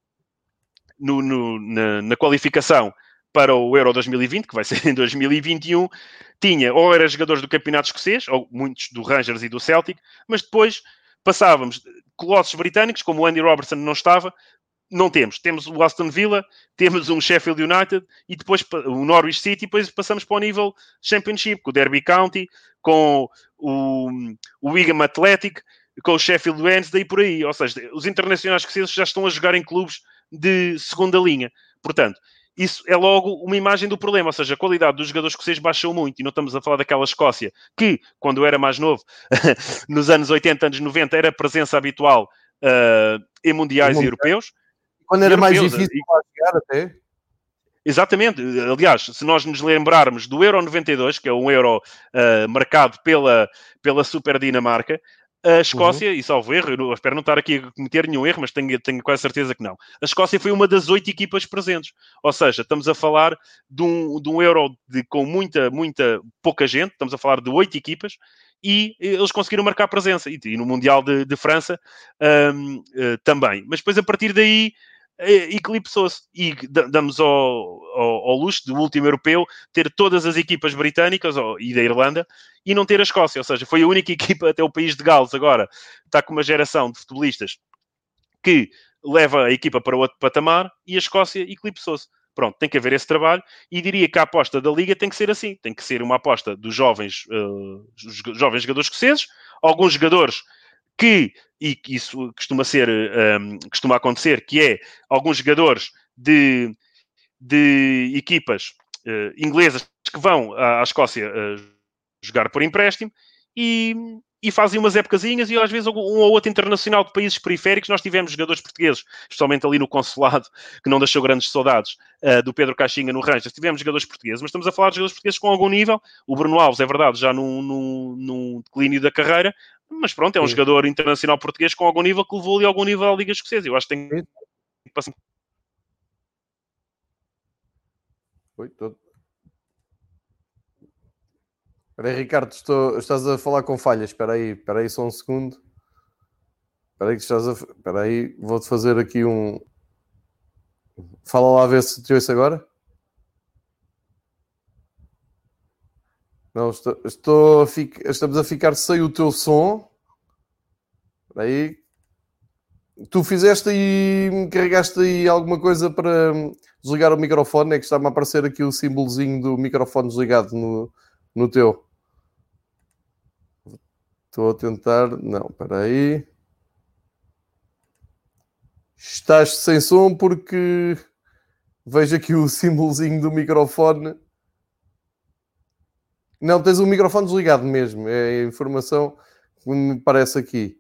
no, no, na, na, qualificação para o Euro 2020, que vai ser em 2021, tinha ou eram jogadores do Campeonato Escocês, ou muitos do Rangers e do Celtic, mas depois passávamos colossos britânicos, como o Andy Robertson não estava, não temos. Temos o Aston Villa, temos um Sheffield United e depois o Norwich City, e depois passamos para o nível Championship, com o Derby County, com o, o Wigan Athletic, com o Sheffield Wednesday e por aí. Ou seja, os internacionais escoceses já estão a jogar em clubes de segunda linha. Portanto, isso é logo uma imagem do problema, ou seja, a qualidade dos jogadores escoceses baixou muito, e não estamos a falar daquela Escócia que, quando eu era mais novo, nos anos 80, anos 90, era presença habitual uh, em mundiais europeus. Quando era mais difícil e... chegar até. Exatamente. Aliás, se nós nos lembrarmos do Euro 92, que é um Euro uh, marcado pela, pela Super Dinamarca, a Escócia, uhum. e salvo erro, eu espero não estar aqui a cometer nenhum erro, mas tenho, tenho quase certeza que não. A Escócia foi uma das oito equipas presentes. Ou seja, estamos a falar de um, de um Euro de, com muita, muita, pouca gente, estamos a falar de oito equipas, e eles conseguiram marcar presença. E, e no Mundial de, de França um, uh, eh, também. Mas depois, a partir daí, eh, eclipsou-se. E damos ao, ao, ao, luxo do último europeu ter todas as equipas britânicas e da Irlanda e não ter a Escócia, ou seja, foi a única equipa até o país de Gales agora está com uma geração de futebolistas que leva a equipa para outro patamar e a Escócia eclipsou-se. Pronto, tem que haver esse trabalho e diria que a aposta da Liga tem que ser assim, tem que ser uma aposta dos jovens, uh, jovens jogadores escoceses, alguns jogadores que, e isso costuma ser, um, costuma acontecer, que é alguns jogadores de, de equipas uh, inglesas que vão à, à Escócia uh, jogar por empréstimo e, e fazem umas épocasinhas e às vezes um ou outro internacional de países periféricos. Nós tivemos jogadores portugueses, especialmente ali no consulado, que não deixou grandes saudades, uh, do Pedro Caixinha no Rangers. Tivemos jogadores portugueses, mas estamos a falar de jogadores portugueses com algum nível. O Bruno Alves, é verdade, já num, num declínio da carreira, mas pronto, é um Sim. jogador internacional português com algum nível que levou ali algum nível à Liga Escocesa. Eu acho que tem que passar. Oi, todo. Espera aí, Ricardo, estou, estás a falar com falhas. Espera aí, espera aí só um segundo. Espera aí, que estás a... espera aí, vou-te fazer aqui um... Fala lá a ver se te ouço agora. Não, estou, estou a estamos a ficar sem o teu som. Aí. Tu fizeste aí, carregaste aí alguma coisa para desligar o microfone? É que está-me a aparecer aqui o símbolozinho do microfone desligado no, no teu. Estou a tentar. Não, espera aí. Estás sem som porque vejo aqui o símbolozinho do microfone não, tens o microfone desligado mesmo. É a informação que me parece aqui.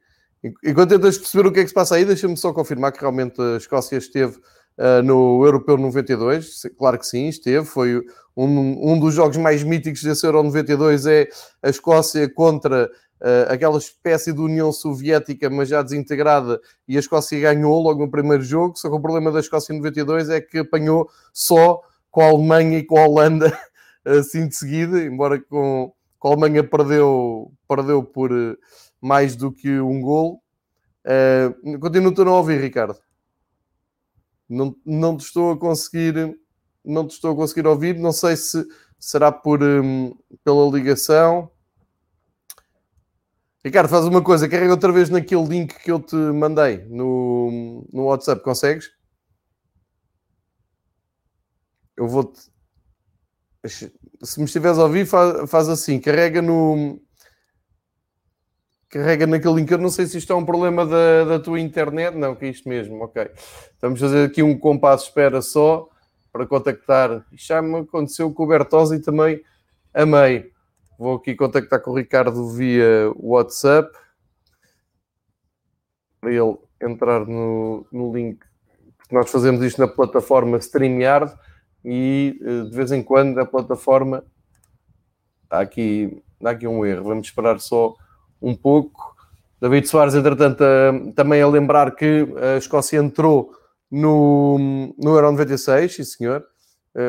Enquanto tentas perceber o que é que se passa aí, deixa-me só confirmar que realmente a Escócia esteve uh, no Europeu 92. Claro que sim, esteve. Foi um, um dos jogos mais míticos desse Euro 92 é a Escócia contra uh, aquela espécie de União Soviética, mas já desintegrada, e a Escócia ganhou logo no primeiro jogo. Só que o problema da Escócia em 92 é que apanhou só com a Alemanha e com a Holanda assim de seguida, embora com, com a Alemanha perdeu, perdeu por eh, mais do que um gol. Uh, continuo a não ouvir, Ricardo. Não, não te estou a conseguir não te estou a conseguir ouvir. Não sei se será por um, pela ligação. Ricardo, faz uma coisa, carrega outra vez naquele link que eu te mandei no, no WhatsApp, consegues? Eu vou-te se me estiveres a ouvir, faz, faz assim, carrega no. Carrega naquele link. Eu não sei se isto é um problema da, da tua internet. Não, que é isto mesmo, ok. Vamos fazer aqui um compasso espera só para contactar. Já me aconteceu com o Bertosi também. Amei. Vou aqui contactar com o Ricardo via WhatsApp para ele entrar no, no link. Nós fazemos isto na plataforma StreamYard e eh, de vez em quando a plataforma está aqui dá aqui um erro. Vamos esperar só um pouco. David Soares, entretanto, também a lembrar que a Escócia entrou no, no Euro 96, sim senhor,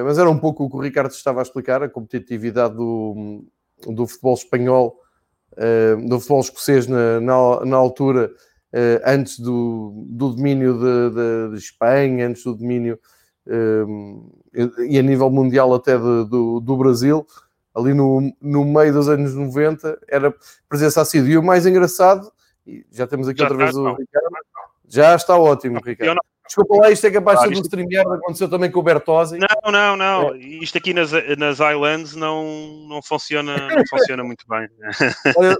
mas era um pouco o que o Ricardo estava a explicar, a competitividade do, do futebol espanhol, do futebol escocês na, na, na altura, antes do, do domínio de, de, de, Espanha, antes do domínio e a nível mundial até de, do, do Brasil, ali no, no meio dos anos 90, era presença assídua. E o mais engraçado, e já temos aqui já outra vez o Ricardo, já está ótimo, Ricardo. Desculpa lá, isto é capaz de ser um StreamYard, aconteceu também com o Bertozzi. Não, não, não. É. Isto aqui nas, nas Islands não, não, funciona, não funciona muito bem. Olha,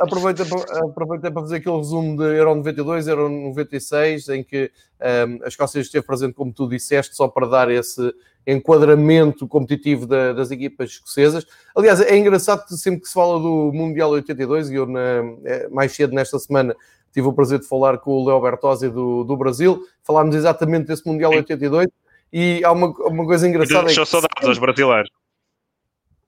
aproveita, aproveita para fazer aquele resumo de Euro 92, Euro 96, em que um, a Escócia esteve presente, como tu disseste, só para dar esse enquadramento competitivo da, das equipas escocesas. Aliás, é engraçado que sempre que se fala do Mundial 82, e eu na, é, mais cedo nesta semana tive o prazer de falar com o Leo Bertozzi do, do Brasil, falámos exatamente desse Mundial 82, e há uma, uma coisa engraçada. Deixou é saudades aos brasileiros.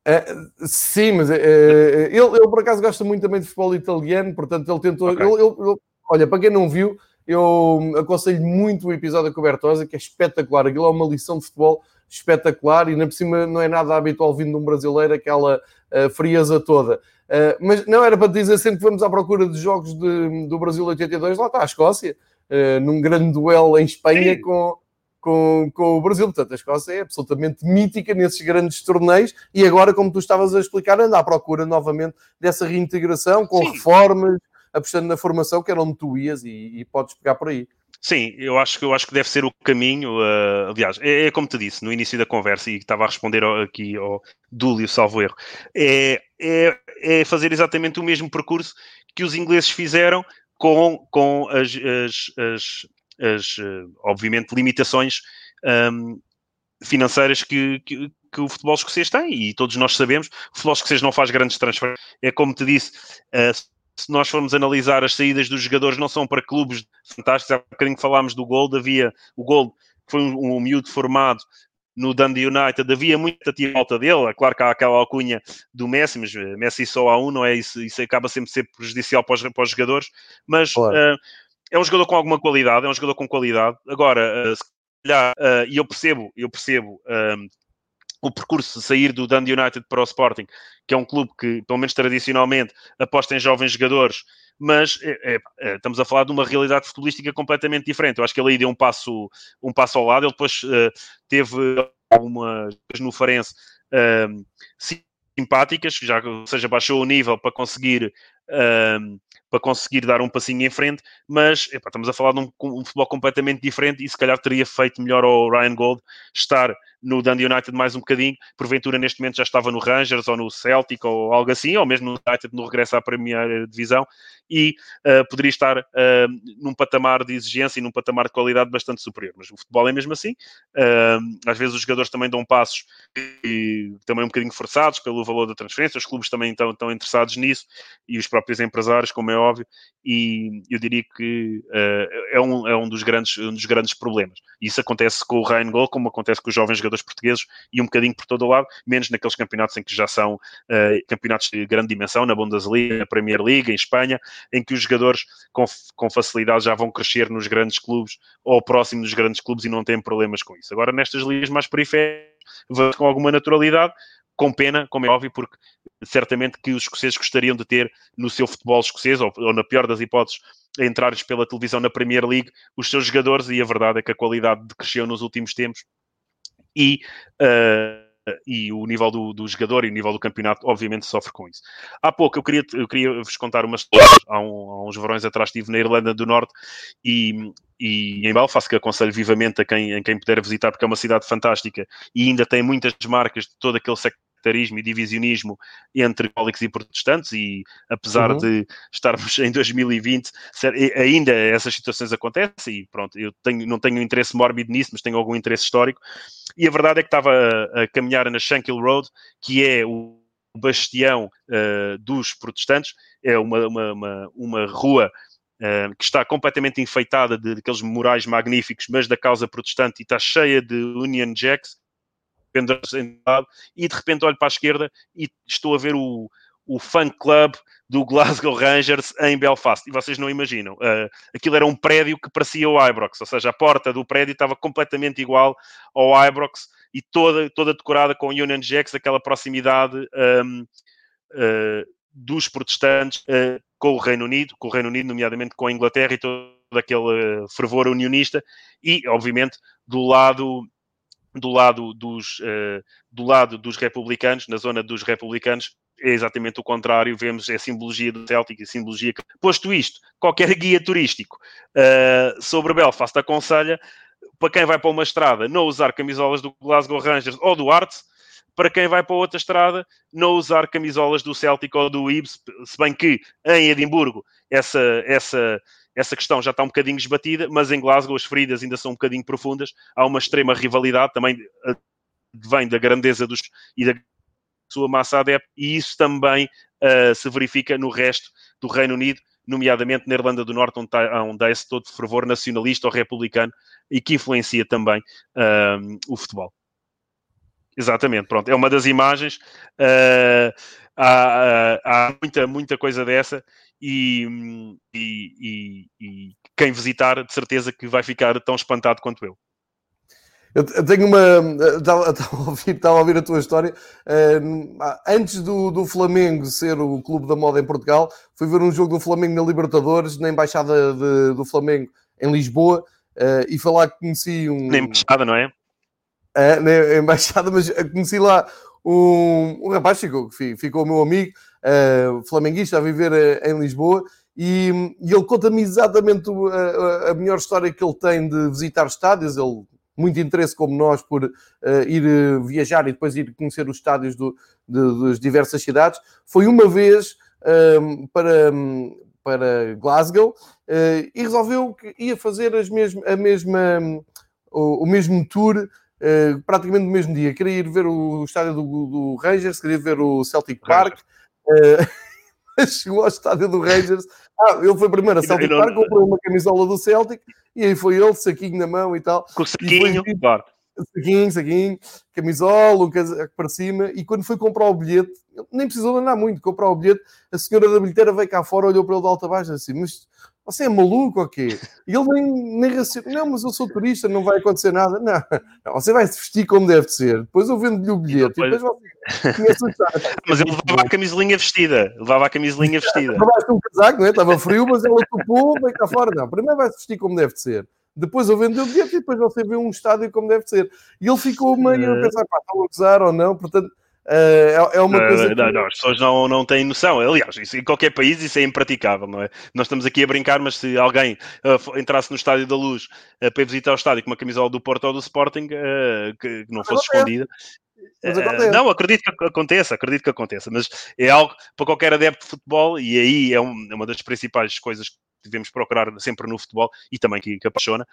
Uh, sim, mas uh, ele, ele por acaso gosta muito também de futebol italiano, portanto ele tentou. Okay. Ele, ele, ele, olha, para quem não viu, eu aconselho muito o episódio com o Bertozzi, que é espetacular. Aquilo é uma lição de futebol espetacular e, na por cima, não é nada habitual vindo de um brasileiro, aquela uh, frieza toda. Uh, mas não era para dizer sempre que vamos à procura de jogos de, do Brasil 82, lá está a Escócia, uh, num grande duelo em Espanha com, com, com, o Brasil. Portanto, a Escócia é absolutamente mítica nesses grandes torneios e agora, como tu estavas a explicar, anda à procura novamente dessa reintegração com Sim. reformas, apostando na formação, que era onde tu ias e, e podes pegar por aí. Sim, eu acho que eu acho que deve ser o caminho. Uh, aliás, é, é, como te disse no início da conversa e estava a responder aqui ao Dúlio, salvo erro. É, é, é, fazer exatamente o mesmo percurso que os ingleses fizeram com, com as, as, as, as uh, obviamente, limitações um, financeiras que, que, que, o futebol escocês tem e todos nós sabemos. O futebol escocês não faz grandes transferências. É como te disse. Uh, se nós formos analisar as saídas dos jogadores, não são para clubes fantásticos. Há bocadinho falámos do Gold, havia o Gold, que foi um, um miúdo formado no Dundee United, havia muita volta dele. É claro que há aquela alcunha do Messi, mas eh, Messi só há um, não é? Isso, isso acaba sempre a ser prejudicial para os, para os jogadores. Mas claro. uh, é um jogador com alguma qualidade, é um jogador com qualidade. Agora, uh, se calhar, uh, e eu percebo, eu percebo o percurso de sair do Dundee United para o Sporting, que é um clube que, pelo menos tradicionalmente, aposta em jovens jogadores, mas é, é, é estamos a falar de uma realidade futebolística completamente diferente. Eu acho que ele aí deu um passo, um passo ao lado, ele depois uh, teve algumas no Farense uh, simpáticas, já, ou seja, baixou o nível para conseguir uh, para conseguir dar um passinho em frente, mas estamos a falar de um, um, futebol completamente diferente e se calhar teria feito melhor ao Ryan Gold estar no Dundee United mais um bocadinho, porventura neste momento já estava no Rangers ou no Celtic ou algo assim, ou mesmo no United no regresso à primeira divisão e uh, poderia estar uh, num patamar de exigência e num patamar de qualidade bastante superior. Mas o futebol é mesmo assim. Uh, às vezes os jogadores também dão passos e também um bocadinho forçados pelo valor da transferência, os clubes também estão, estão interessados nisso e os próprios empresários, como é óbvio, e eu diria que é, um, é um, dos grandes, um dos grandes problemas. Isso acontece com o Ryan Gol, como acontece com os jovens jogadores portugueses e um bocadinho por todo o lado, menos naqueles campeonatos em que já são campeonatos de grande dimensão, na Bundesliga, na Premier League, em Espanha, em que os jogadores com, com facilidade já vão crescer nos grandes clubes ou próximo dos grandes clubes e não têm problemas com isso. Agora, nestas ligas mais periféricas, com alguma naturalidade, com pena, como é óbvio, porque certamente que os escoceses gostariam de ter no seu futebol escocês, ou, ou na pior das hipóteses, entrares pela televisão na Premier League, os seus jogadores, e a verdade é que a qualidade cresceu nos últimos tempos. E uh, e o nível do, do, jogador e o nível do campeonato, obviamente, sofre com isso. Há pouco eu queria, eu queria vos contar uma história. Há, um, há uns verões atrás estive na Irlanda do Norte e, e em Belfast, que aconselho vivamente a quem, a quem puder visitar, porque é uma cidade fantástica e ainda tem muitas marcas de todo aquele sector sectarismo e divisionismo entre católicos e protestantes e apesar uhum. de estarmos em 2020 ainda essas situações acontecem e pronto, eu tenho, não tenho interesse mórbido nisso, mas tenho algum interesse histórico. E a verdade é que estava a, a caminhar na Shankill Road, que é o bastião uh, dos protestantes, é uma, uma, uma, uma rua Uh, que está completamente enfeitada de, de aqueles murais magníficos, mas da causa protestante e está cheia de Union Jacks e de repente olho para a esquerda e estou a ver o, o fan club do Glasgow Rangers em Belfast. E vocês não imaginam. Uh, aquilo era um prédio que parecia o Ibrox, ou seja, a porta do prédio estava completamente igual ao Ibrox e toda, toda decorada com Union Jacks, aquela proximidade um, uh, dos protestantes uh, com o Reino Unido, com o Reino Unido, nomeadamente com a Inglaterra e todo aquele fervor unionista, e, obviamente, do lado do lado dos, uh, do lado dos republicanos, na zona dos republicanos, é exatamente o contrário, vemos a simbologia do Celtic, a simbologia... Posto isto, qualquer guia turístico uh, sobre Belfast aconselha, para quem vai para uma estrada, não usar camisolas do Glasgow Rangers ou do Arts, para quem vai para outra estrada, não usar camisolas do Celtic ou do Ibs, se bem que em Edimburgo essa, essa, essa questão já está um bocadinho esbatida, mas em Glasgow as feridas ainda são um bocadinho profundas. Há uma extrema rivalidade, também eh, vem da grandeza dos, e da sua massa adepta, e isso também uh, se verifica no resto do Reino Unido, nomeadamente na Irlanda do Norte, onde, está, onde há esse todo fervor nacionalista ou republicano e que influencia também uh, o futebol. Exatamente, pronto, é uma das imagens. Uh, há, há, muita, muita coisa dessa e, e, e, quem visitar, de certeza que vai ficar tão espantado quanto eu. Eu, tenho uma. Estava, a ouvir, estava a ouvir a tua história. Antes do, do Flamengo ser o clube da moda em Portugal, fui ver um jogo do Flamengo na Libertadores, na Embaixada de, do Flamengo em Lisboa, uh, e foi lá que conheci um. Na Embaixada, não é? Uh, na Embaixada, mas conheci lá um, um rapaz, ficou, ficou meu amigo, uh, flamenguista, a viver em Lisboa, e, e ele conta-me exatamente a, a, melhor história que ele tem de visitar estádios. Ele muito interesse como nós por uh, ir uh, viajar e depois ir conhecer os estádios do, de, das diversas cidades. Foi uma vez uh, para, para Glasgow uh, e resolveu que ia fazer as a mesma, o, o mesmo tour uh, praticamente no mesmo dia. Queria ir ver o estádio do, do Rangers, queria ver o Celtic Park. Uh, chegou ao estádio do Rangers. Ah, ele foi primeiro a Celtic Park, comprou uma camisola do Celtic e aí foi ele, saquinho na mão e tal. Com o saquinho, foi, claro. Saquinho, saquinho, camisola, um casaco para cima. E quando foi comprar o bilhete, nem precisou andar muito, comprar o bilhete, a senhora da bilheteira veio cá fora, olhou para ele de alta baixo assim, mas você é maluco ou quê? E ele nem, nem raciocina, não, mas eu sou turista, não vai acontecer nada. Não, não você vai se vestir como deve ser. Depois eu vendo-lhe o bilhete e depois, e depois você Mas ele levava a camisolinha vestida. Levava a camisolinha vestida. Levaste um casaco, não é? Estava frio, mas ele topou, veio cá fora. Não, primeiro vai se vestir como deve ser. Depois eu vendo o bilhete e depois você vê um estádio como deve ser. E ele ficou meio a pensar, pá, estão a usar ou não? Portanto, é, é, uma coisa. Uh, não, não, as pessoas não, não têm noção. Aliás, isso, em qualquer país isso é impraticável, não é? Nós estamos aqui a brincar, mas se alguém uh, entrasse no Estádio da Luz para visitar o estádio com uma camisola do Porto ou do Sporting, que não fosse escondida. não, acredito que aconteça, acredito que aconteça, mas é algo para qualquer adepto de futebol e aí é, um, é uma das principais coisas que devemos procurar sempre no futebol e também que, que apaixona,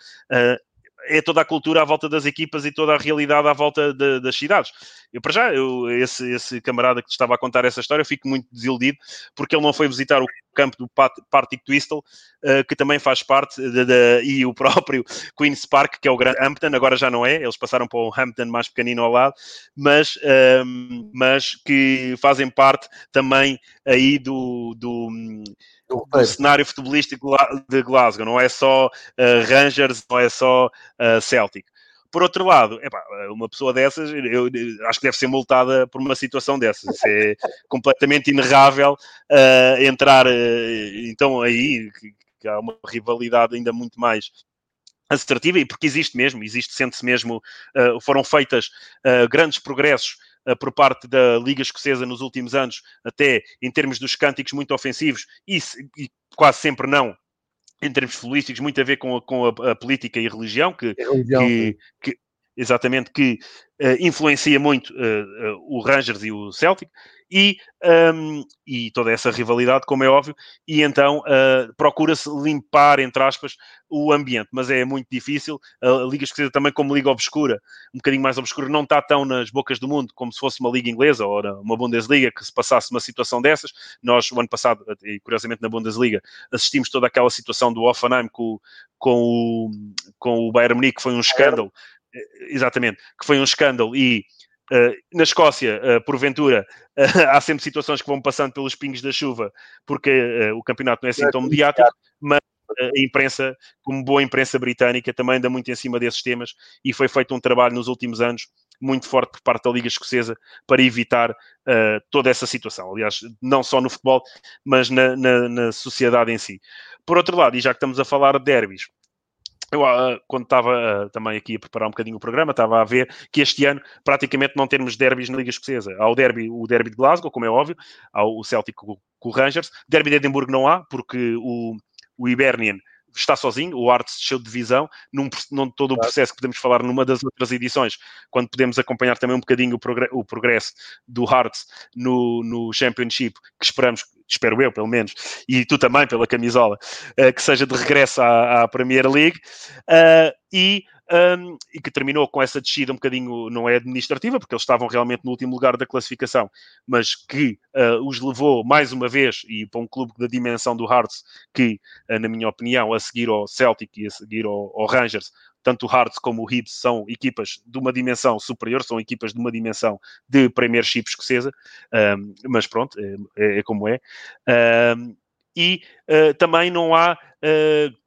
é toda a cultura à volta das equipas e toda a realidade à volta de, das cidades. Eu, para já, eu, esse, esse camarada que te estava a contar essa história, eu fico muito desiludido porque ele não foi visitar o campo do Partick Twistle, uh, que também faz parte, de, de, e o próprio Queen's Park, que é o Grand Hampton, agora já não é, eles passaram para o Hampton mais pequenino ao lado, mas, uh, mas que fazem parte também aí do, do do cenário futebolístico de Glasgow, não é só uh, Rangers, não é só uh, Celtic. Por outro lado, epá, uma pessoa dessas, eu, acho que deve ser multada por uma situação dessas. Isso é completamente inerrável uh, entrar, então aí que, que há uma rivalidade ainda muito mais assertiva, e porque existe mesmo, existe, sente-se mesmo, foram feitas grandes progressos por parte da Liga Escocesa nos últimos anos, até em termos dos cânticos muito ofensivos, e, e quase sempre não em termos futbolísticos, muito a ver com a, com a, a política e a religião, que, religião, que, que exatamente, que uh, influencia muito uh, uh, o Rangers e o Celtic, e, um, e toda essa rivalidade, como é óbvio, e então uh, procura-se limpar, entre aspas, o ambiente, mas é muito difícil. A Liga Escocesa também, como Liga Obscura, um bocadinho mais obscura, não está tão nas bocas do mundo como se fosse uma Liga Inglesa ou uma Bundesliga, que se passasse uma situação dessas. Nós, o ano passado, e curiosamente na Bundesliga, assistimos toda aquela situação do Offenheim com, com, o, com o Bayern Munique, que foi um escândalo, exatamente, que foi um escândalo e Uh, na Escócia, uh, porventura, uh, há sempre situações que vão passando pelos pingos da chuva, porque o campeonato não é assim tão mediático, mas a imprensa, como boa imprensa britânica, também anda muito em cima desses temas e foi feito um trabalho nos últimos anos muito forte por parte da Liga Escocesa para evitar toda essa situação. Aliás, não só no futebol, mas na, na, na sociedade em si. Por outro lado, e já que estamos a falar de derbys, eu, uh, quando estava uh, também aqui a preparar um bocadinho o programa, estava a ver que este ano praticamente não temos derbys na Liga Escocesa. Há o derby, o derby de Glasgow, como é óbvio, há o Celtic com, com o Rangers. Derby de Edimburgo não há, porque o, o Hibernian está sozinho, o Arts desceu de divisão, num, num todo o processo que podemos falar numa das outras edições, quando podemos acompanhar também um bocadinho o, progresso, o progresso do Hearts no, no Championship, que esperamos, espero eu pelo menos, e tu também pela camisola, uh, que seja de regresso à, à Premier League, uh, e um, e que terminou com essa descida um bocadinho, não é administrativa, porque eles estavam realmente no último lugar da classificação, mas que uh, os levou mais uma vez, e para um clube da dimensão do Hearts, que, uh, na minha opinião, a seguir ao Celtic e a seguir ao, ao Rangers, tanto o Hearts como o Hibs são equipas de uma dimensão superior, são equipas de uma dimensão de Premiership escocesa, um, mas pronto, é, é, é como é. Um, e uh, também não há uh,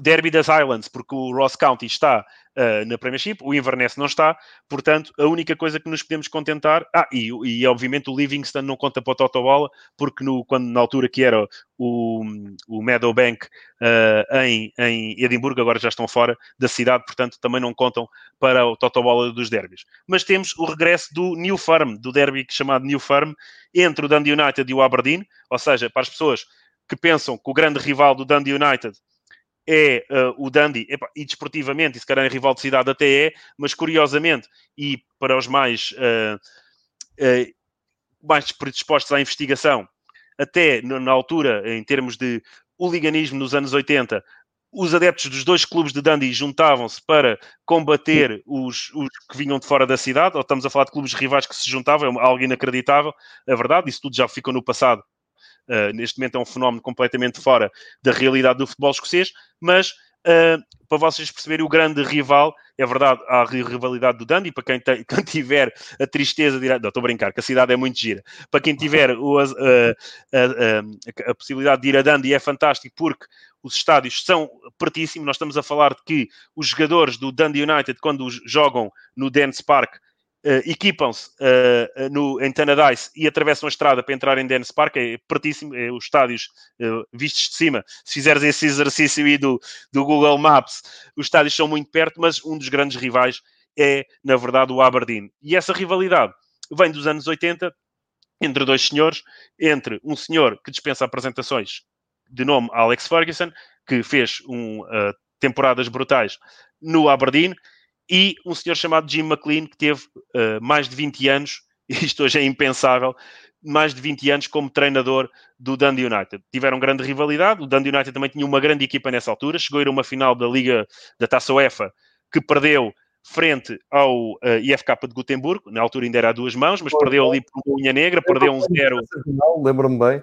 Derby das Islands, porque o Ross County está uh, na Premiership, o Inverness não está, portanto, a única coisa que nos podemos contentar. Ah, e, e obviamente o Livingston não conta para o Toto Bola, porque no, quando, na altura que era o, o Meadowbank uh, em, em Edimburgo, agora já estão fora da cidade, portanto, também não contam para o Toto Bola dos derbys. Mas temos o regresso do New Firm, do derby chamado New Firm, entre o Dundee United e o Aberdeen, ou seja, para as pessoas que pensam que o grande rival do Dundee United é uh, o Dundee, epa, e desportivamente, e se calhar em rival de cidade até é, mas curiosamente, e para os mais, uh, uh, mais predispostos à investigação, até na altura, em termos de hooliganismo nos anos 80, os adeptos dos dois clubes de Dundee juntavam-se para combater os, os, que vinham de fora da cidade, ou estamos a falar de clubes rivais que se juntavam, é algo inacreditável, é verdade, isso tudo já ficou no passado, Uh, neste momento é um fenómeno completamente fora da realidade do futebol escocês, mas uh, para vocês perceberem o grande rival, é verdade, há a rivalidade do Dundee, para quem, quem tiver a tristeza de ir. Não, estou a brincar, que a cidade é muito gira. Para quem tiver o, a, a, possibilidade de ir a Dundee é fantástico porque os estádios são pertíssimos. Nós estamos a falar de que os jogadores do Dundee United, quando jogam no Dance Park, equipam-se uh, no, em Tannadice e atravessam a estrada para entrar em Dance Park, é pertíssimo, é os estádios vistos de cima. Se fizeres esse exercício aí do, do Google Maps, os estádios são muito perto, mas um dos grandes rivais é, na verdade, o Aberdeen. E essa rivalidade vem dos anos 80, entre dois senhores, entre um senhor que dispensa apresentações de nome Alex Ferguson, que fez um, uh, temporadas brutais no Aberdeen, e um senhor chamado Jim McLean, que teve uh, mais de 20 anos, isto hoje é impensável, mais de 20 anos como treinador do Dundee United. Tiveram grande rivalidade, o Dundee United também tinha uma grande equipa nessa altura, chegou a ir a uma final da Liga da Taça UEFA, que perdeu frente ao uh, eh, IFK de Gutemburgo, na altura ainda era a duas mãos, mas perdeu ali por unha negra, perdeu um zero. Lembro-me bem.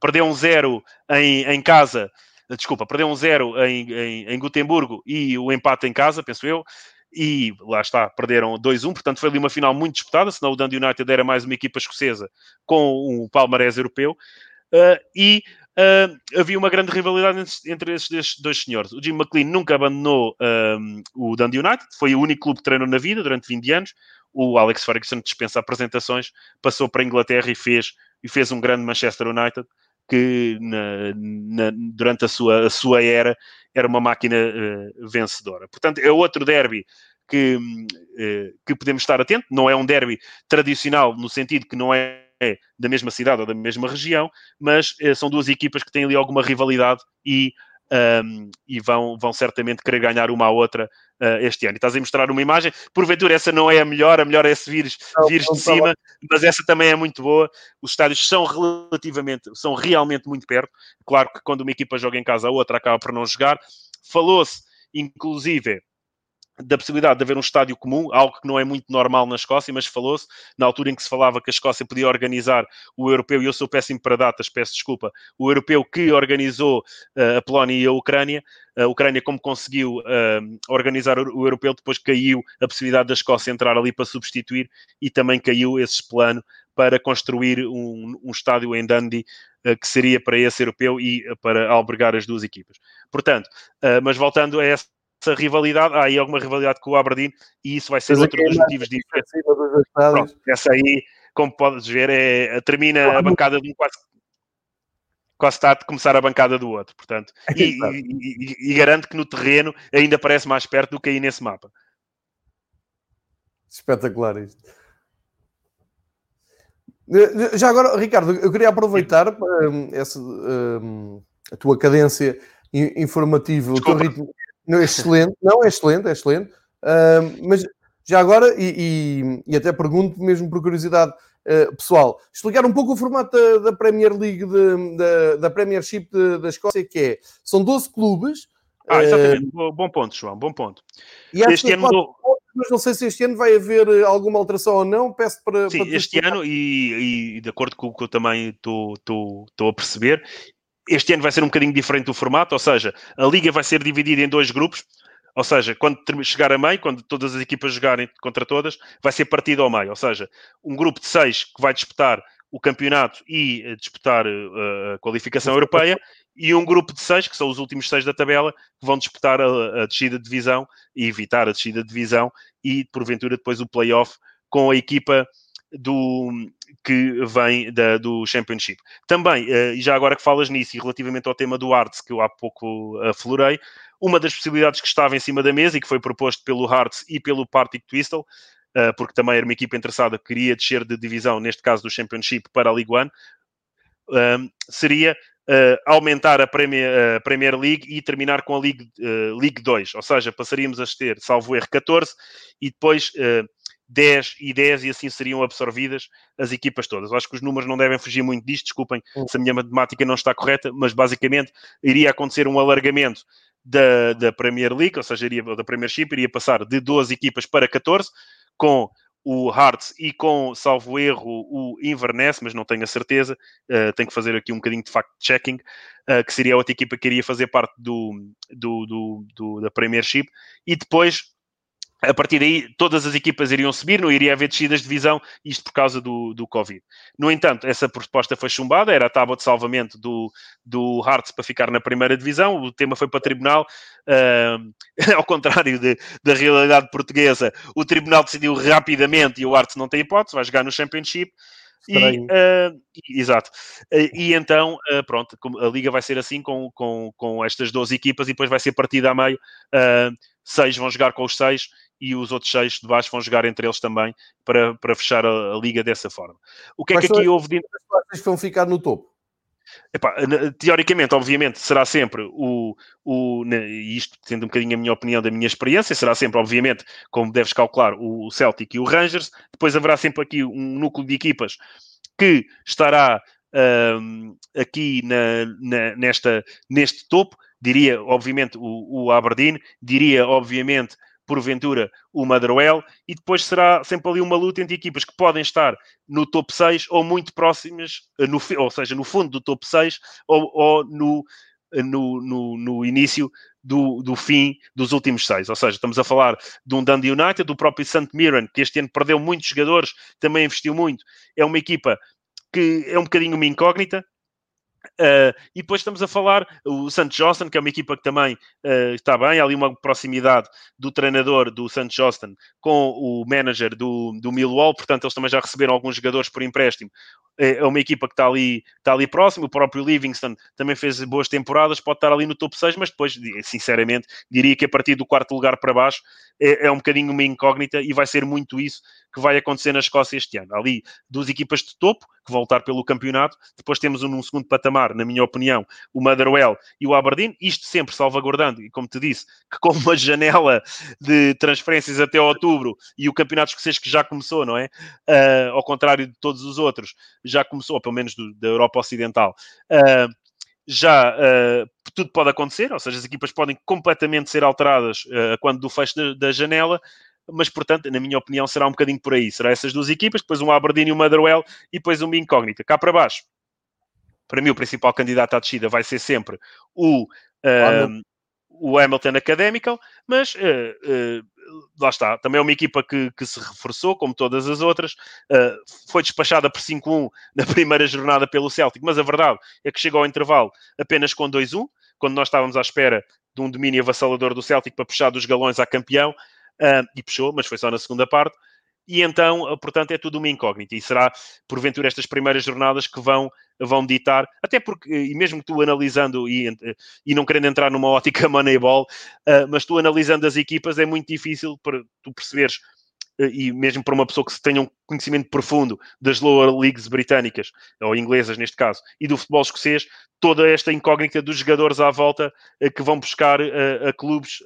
Perdeu um zero em, em casa, desculpa, perdeu um zero em, em, em Gutemburgo e o empate em casa, penso eu e lá está, perderam 2-1, portanto foi ali uma final muito disputada, senão o Dundee United era mais uma equipa escocesa com um palmarés europeu, uh, e uh, havia uma grande rivalidade entre, esses dois senhores. O Jim McLean nunca abandonou um, o Dundee United, foi o único clube que treinou na vida durante 20 anos, o Alex Ferguson dispensa apresentações, passou para a Inglaterra e fez, e fez um grande Manchester United, que na, na, durante a sua, a sua era era uma máquina uh, vencedora. Portanto, é outro derby que, uh, que podemos estar atentos. Não é um derby tradicional, no sentido que não é da mesma cidade ou da mesma região, mas uh, são duas equipas que têm ali alguma rivalidade e, um, e vão, vão certamente querer ganhar uma à outra uh, este ano. E estás a mostrar uma imagem, porventura essa não é a melhor, a melhor é se vires, vires de cima, mas essa também é muito boa. Os estádios são relativamente, são realmente muito perto. Claro que quando uma equipa joga em casa, a outra acaba por não jogar. Falou-se, inclusive, da possibilidade de haver um estádio comum, algo que não é muito normal na Escócia, mas falou-se na altura em que se falava que a Escócia podia organizar o europeu, e eu sou péssimo para datas, peço desculpa, o europeu que organizou uh, a Polónia e a Ucrânia. A Ucrânia, como conseguiu uh, organizar o europeu, depois caiu a possibilidade da Escócia entrar ali para substituir e também caiu esse plano para construir um, um estádio em Dundee uh, que seria para esse europeu e para albergar as duas equipas. Portanto, mas voltando a essa essa rivalidade, há aí alguma rivalidade com o Aberdeen e isso vai ser Mas outro dos motivos de essa aí, como podes ver, é, termina a bancada de um quase quase está a começar a bancada do outro, portanto, e, e, e, e, garanto que no terreno ainda parece mais perto do que aí nesse mapa. Espetacular isto. Já agora, Ricardo, eu queria aproveitar um, essa, um, a tua cadência informativa, Desculpa. o teu ritmo não, é excelente, não, é excelente, é excelente. Uh, mas já agora, e, e, e, até pergunto mesmo por curiosidade uh, pessoal, explicar um pouco o formato da, da Premier League, de, da, da Premiership da Escócia, que é, são 12 clubes. Ah, exatamente, uh, bom ponto, João, bom ponto. E este ano. Mas não sei se este ano vai haver eh, alguma alteração ou não. Peço para. Sim, para este ano, e, e, de acordo com o que eu também estou a perceber, este ano vai ser um bocadinho diferente do formato, ou seja, a liga vai ser dividida em dois grupos, ou seja, quando chegar a meio, quando todas as equipas jogarem contra todas, vai ser partido ao meio, ou seja, um grupo de seis que vai disputar o campeonato e eh, disputar uh, a qualificação europeia, e um grupo de seis, que são os últimos seis da tabela, que vão disputar a, a descida de divisão e evitar a descida de divisão, e porventura depois o play-off com a equipa do, que vem da, do Championship. Também, uh, já agora que falas nisso, e relativamente ao tema do Hearts, que eu há pouco aflorei, uma das possibilidades que estava em cima da mesa e que foi proposto pelo Hearts e pelo Partick Twistle, uh, porque também era uma equipa interessada que queria descer de divisão, neste caso do Championship, para a League One, uh, seria Uh, aumentar a Premier, Premier, League e terminar com a League, League 2, ou seja, passaríamos a ter, salvo erro, 14 e depois 10 e 10 e assim seriam absorvidas as equipas todas. Acho que os números não devem fugir muito disto, desculpem hum. se a minha matemática não está correta, mas basicamente iria acontecer um alargamento da, da Premier League, ou seja, iria, da Premiership, iria passar de 12 equipas para 14, com o Hearts e com, salvo erro, o Inverness, mas não tenho a certeza, uh, tenho que fazer aqui um bocadinho de fact-checking, uh, que seria a outra equipa que iria fazer parte do, do, do, do da Premiership, e depois a partir daí todas as equipas iriam subir, não iria haver descidas de divisão, isto por causa do, do Covid. No entanto, essa proposta foi chumbada, era a tábua de salvamento do, do Hearts para ficar na primeira divisão, o tema foi para o Tribunal, uh, ao contrário de, da realidade portuguesa, o Tribunal decidiu rapidamente e o Hearts não tem hipótese, vai jogar no Championship, e, uh, exato. Uh, e então, uh, pronto, a liga vai ser assim com, com, com estas 12 equipas e depois vai ser partida a meio. seis vão jogar com os seis e os outros seis de baixo vão jogar entre eles também para, para fechar a, a liga dessa forma. O que é que aqui houve de. As vão ficar no topo. Epá, teoricamente, obviamente, será sempre o, o. Isto, tendo um bocadinho a minha opinião da minha experiência, será sempre, obviamente, como deves calcular, o Celtic e o Rangers. Depois haverá sempre aqui um núcleo de equipas que estará um, aqui na, na, nesta, neste topo. Diria, obviamente, o, o Aberdeen, diria, obviamente, porventura o Motherwell, e depois será sempre ali uma luta entre equipas que podem estar no top 6 ou muito próximas, eh, no, ou seja, no fundo do top 6 ou, ou no, eh, no, no, no, início do, do fim dos últimos seis. Ou seja, estamos a falar de um Dundee United, do próprio St. Mirren, que este ano perdeu muitos jogadores, também investiu muito. É uma equipa que é um bocadinho uma incógnita, Uh, e depois estamos a falar o St. Johnston, que é uma equipa que também uh, está bem, há ali uma proximidade do treinador do St. Johnston com o manager do, do Millwall, portanto eles também já receberam alguns jogadores por empréstimo. É, é uma equipa que está ali, está ali próximo, o próprio Livingston também fez boas temporadas, pode estar ali no top 6, mas depois, sinceramente, diria que a partir do quarto lugar para baixo é, é um bocadinho uma incógnita e vai ser muito isso que vai acontecer na Escócia este ano. Ali, duas equipas de topo, que vão pelo campeonato, depois temos um, num segundo patamar, na minha opinião, o Motherwell e o Aberdeen, isto sempre salvaguardando, e como te disse, que com uma janela de transferências até outubro e o campeonato escocês que já começou, não é? Uh, ao contrário de todos os outros, já começou, pelo menos do, da Europa Ocidental. Uh, já uh, tudo pode acontecer, ou seja, as equipas podem completamente ser alteradas uh, quando do fecho da, da, janela, mas portanto, na minha opinião, será um bocadinho por aí. Será essas duas equipas, depois um Aberdeen e um Motherwell e depois uma incógnita. Cá para baixo, para mim, o principal candidato à descida vai ser sempre o, uh, o Hamilton Academical, mas lá está, também é uma equipa que, que se reforçou, como todas as outras, uh, foi despachada por 5-1 na primeira jornada pelo Celtic, mas a verdade é que chegou ao intervalo apenas com 2-1, quando nós estávamos à espera de um domínio avassalador do Celtic para puxar dos galões a campeão, uh, e puxou, mas foi só na segunda parte, e então, ah, portanto, é tudo uma incógnita, e será, porventura, estas primeiras jornadas que vão vão ditar, até porque, e mesmo tu analisando e, e não querendo entrar numa ótica Moneyball, uh, mas tu analisando as equipas é muito difícil para tu perceberes uh, e mesmo para uma pessoa que tenha um conhecimento profundo das lower leagues britânicas, ou inglesas neste caso, e do futebol escocês, toda esta incógnita dos jogadores à volta uh, que vão buscar a clubes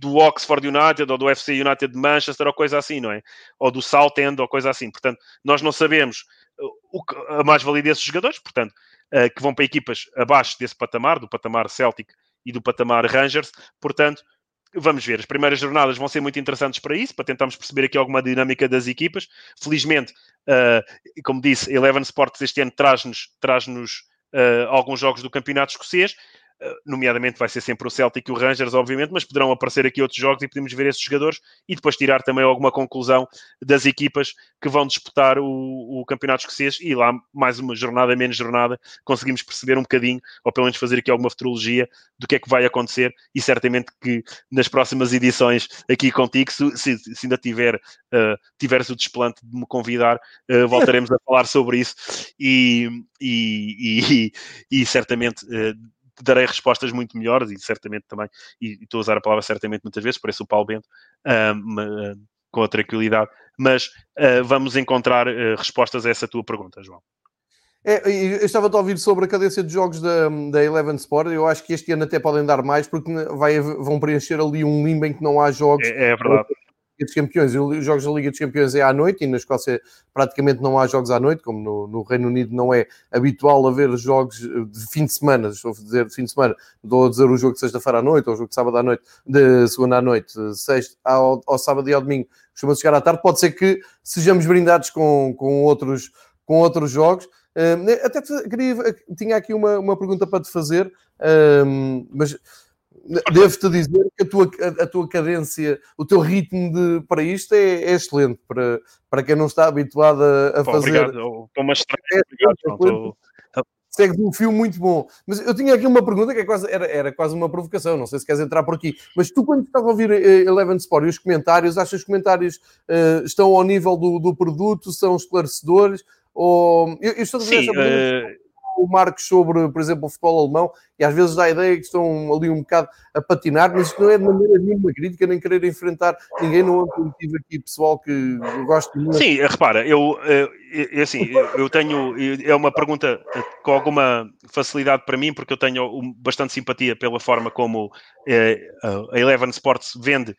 do Oxford United ou do FC United de Manchester ou coisa assim, não é? Ou do Southend ou coisa assim. Portanto, nós não sabemos o, a mais-valia desses jogadores, portanto, uh, que vão para equipas abaixo desse patamar, do patamar Celtic e do patamar Rangers, portanto, vamos ver. As primeiras jornadas vão ser muito interessantes para isso, para tentarmos perceber aqui alguma dinâmica das equipas. Felizmente, uh, como disse, Eleven Sports este ano traz-nos traz uh, alguns jogos do Campeonato Escocês nomeadamente vai ser sempre o Celtic e o Rangers, obviamente, mas poderão aparecer aqui outros jogos e podemos ver esses jogadores e depois tirar também alguma conclusão das equipas que vão disputar o, o Campeonato Escocês e lá, mais uma jornada, menos jornada, conseguimos perceber um bocadinho, ou pelo menos fazer aqui alguma futurologia do que é que vai acontecer e certamente que nas próximas edições aqui contigo, se, se, ainda tiver, uh, tiveres o desplante de me convidar, uh, voltaremos a falar sobre isso e, e, e, e certamente uh, darei respostas muito melhores e certamente também, e, estou a usar a palavra certamente muitas vezes, parece o Paulo Bento, uh, uh, com a tranquilidade, mas uh, vamos encontrar uh, respostas a essa tua pergunta, João. É, eu estava a ouvir sobre a cadência de jogos da, da Eleven Sport. Eu acho que este ano até podem dar mais, porque vai, vão preencher ali um limbo em que não há jogos. É, é verdade. Liga dos Campeões. Os jogos da Liga dos Campeões é à noite e na Escócia praticamente não há jogos à noite, como no, no Reino Unido não é habitual haver jogos de fim de semana. Estou a dizer de fim de semana, estou a dizer o jogo de sexta-feira à noite ou o jogo de sábado à noite, de segunda à noite, sexta ao, ao sábado e ao domingo, costuma chegar à tarde. Pode ser que sejamos brindados com, com, outros, com outros jogos. Um, até queria, tinha aqui uma, uma pergunta para te fazer, mas Devo-te dizer que a tua, a, a, tua cadência, o teu ritmo de, para isto é, é excelente para, para quem não está habituado a, a Pô, fazer. Obrigado, estou uma estranha. Obrigado, Segue um fio muito bom. Mas eu tinha aqui uma pergunta que é quase, era, era quase uma provocação, não sei se queres entrar por aqui. Mas tu, quando estás a ouvir uh, Eleven Sport e os comentários, achas que os comentários uh, estão ao nível do, do produto, são esclarecedores? Ou... Eu, eu estou a dizer Sim, o Marcos sobre, por exemplo, o futebol alemão, e às vezes dá a ideia que estão ali um bocado a patinar, mas isto não é de maneira nenhuma crítica, nem querer enfrentar ninguém. Não tive aqui pessoal que gosto. Sim, repara, eu, eh, eu, assim, eu tenho, é uma pergunta com alguma facilidade para mim, porque eu tenho bastante simpatia pela forma como eh, a Eleven Sports vende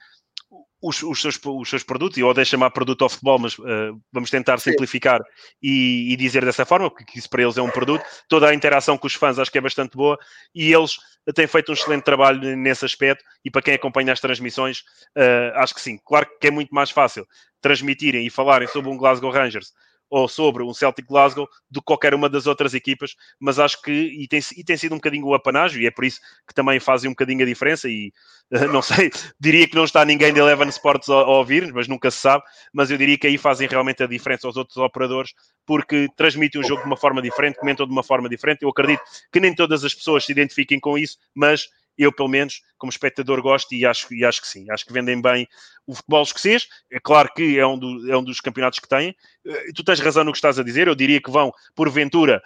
os, os, seus, os seus produtos, e odeio chamar produto ao futebol, mas uh, vamos tentar simplificar e, e, dizer dessa forma, porque isso para eles é um produto. Toda a interação com os fãs acho que é bastante boa e eles têm feito um excelente trabalho nesse aspecto. E para quem acompanha as transmissões, uh, acho que sim. Claro que é muito mais fácil transmitirem e falarem sobre um Glasgow Rangers ou sobre um Celtic Glasgow do que qualquer uma das outras equipas, mas acho que e tem, e tem sido um bocadinho o apanágio e é por isso que também fazem um bocadinho a diferença e uh, não sei, diria que não está ninguém de Eleven Sports a, a ouvir, mas nunca se sabe, mas eu diria que aí fazem realmente a diferença aos outros operadores porque transmitem o jogo de uma forma diferente, comentam de uma forma diferente, eu acredito que nem todas as pessoas se identifiquem com isso, mas eu, pelo menos, como espectador, gosto e acho, e acho que sim. Acho que vendem bem o futebol escocês. É claro que é um, do, é um dos campeonatos que têm. Eh, tu tens razão no que estás a dizer. Eu diria que vão, porventura,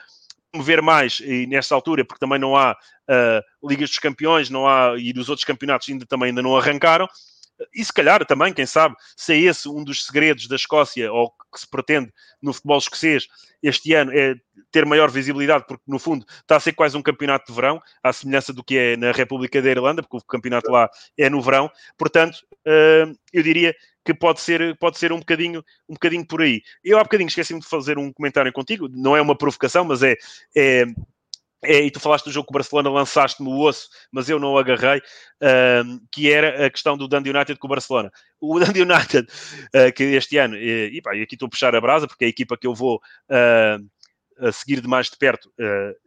ver mais e nesta altura, porque também não há uh, Ligas dos Campeões, não há, e dos outros campeonatos ainda também ainda não arrancaram. E se calhar também, quem sabe, se é esse um dos segredos da Escócia, ou que se pretende no futebol escocês este ano, é ter maior visibilidade, porque no fundo está a ser quase um campeonato de verão, à semelhança do que é na República da Irlanda, porque o campeonato lá é no verão. Portanto, uh, eu diria que pode ser, pode ser um, bocadinho, um bocadinho por aí. Eu há bocadinho esqueci-me de fazer um comentário contigo, não é uma provocação, mas é, é é, e tu falaste do jogo com o Barcelona, lançaste-me o osso, mas eu não o agarrei, uh, que era a questão do Dundee United com o Barcelona. O Dundee United, uh, que este ano, e, e, pá, aqui estou a puxar a brasa, porque é a equipa que eu vou uh, seguir de mais de perto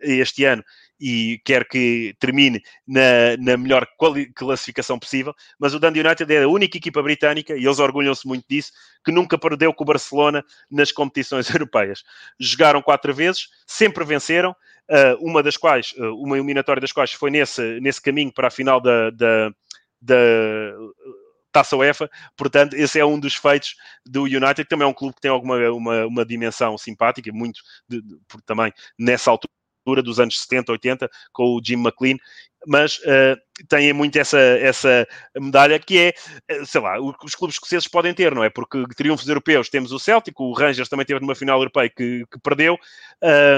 este ano, e quer que termine na, na melhor classificação possível, mas o Dundee United é a única equipa britânica, e eles orgulham-se muito disso, que nunca perdeu com o Barcelona nas competições europeias. Jogaram quatro vezes, sempre venceram, uma das quais, uh, uma eliminatória das quais foi nesse, nesse caminho para a final da, da, da Taça UEFA, portanto, esse é um dos feitos do United, que também é um clube que tem alguma uma, uma dimensão simpática, muito de, de, também nessa altura dos anos 70, 80, com o Jim McLean, mas uh, têm muito essa, essa medalha que é, eh, sei lá, os clubes escoceses podem ter, não é? Porque triunfos europeus temos o Celtic, o Rangers também teve numa final europeia que, que perdeu,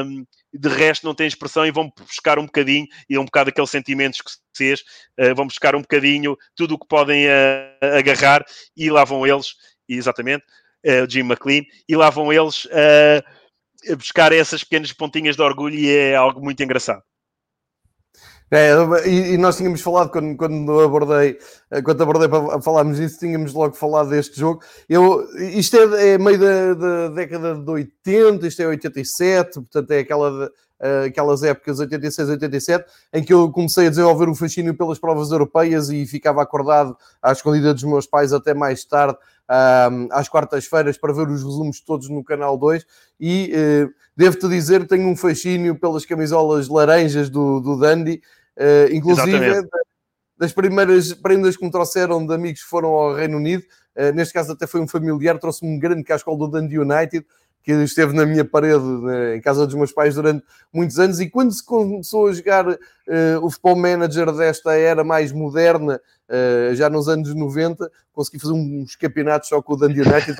um, de resto não tem expressão e vão buscar um bocadinho, e é um bocado aquele sentimento escocês, uh, vão buscar um bocadinho tudo o que podem uh, agarrar e lá vão eles, exatamente, uh, Jim McLean, e lá vão eles uh, buscar essas pequenas pontinhas de orgulho e é algo muito engraçado. É, e, nós tínhamos falado quando, quando abordei, eh, quando abordei para falarmos disso, tínhamos logo falado deste jogo. Eu, isto é, é meio da, da, década de 80, isto é 87, portanto é aquela, uh, aquelas épocas 86, 87, em que eu comecei a desenvolver o fascínio pelas provas europeias e ficava acordado à escondida dos meus pais até mais tarde, às quartas-feiras, para ver os resumos todos no Canal 2. E uh, devo-te dizer, tenho um fascínio pelas camisolas laranjas do, do Dundee. Uh, inclusive, das primeiras prendas que me trouxeram de amigos que foram ao Reino Unido, uh, neste caso até foi um familiar, trouxe-me um grande cascol do Dundee United, que esteve na minha parede, né, em casa dos meus pais, durante muitos anos. E quando se começou a jogar uh, o futebol manager desta era mais moderna, uh, já nos anos 90, consegui fazer uns campeonatos só com o Dundee United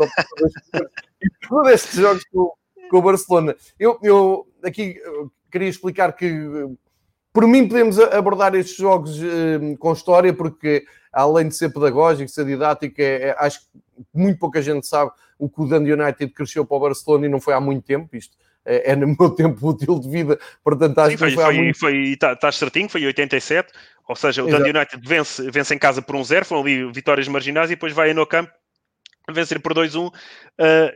e todos estes jogos com, com o Barcelona. Eu, eu aqui queria explicar que por mim, podemos abordar estes jogos uh, com história, porque além de ser pedagógico, ser didático, é, é, acho que muito pouca gente sabe o que o Dundee United cresceu para o Barcelona e não foi há muito tempo. Isto é, é no meu tempo útil de vida, portanto acho Sim, foi, que foi, foi, muito... foi Estás tá certinho, foi em 87, ou seja, o Exato. Dundee United vence, vence em casa por um zero, foram ali vitórias marginais e depois vai no campo vencer por 2-1 uh,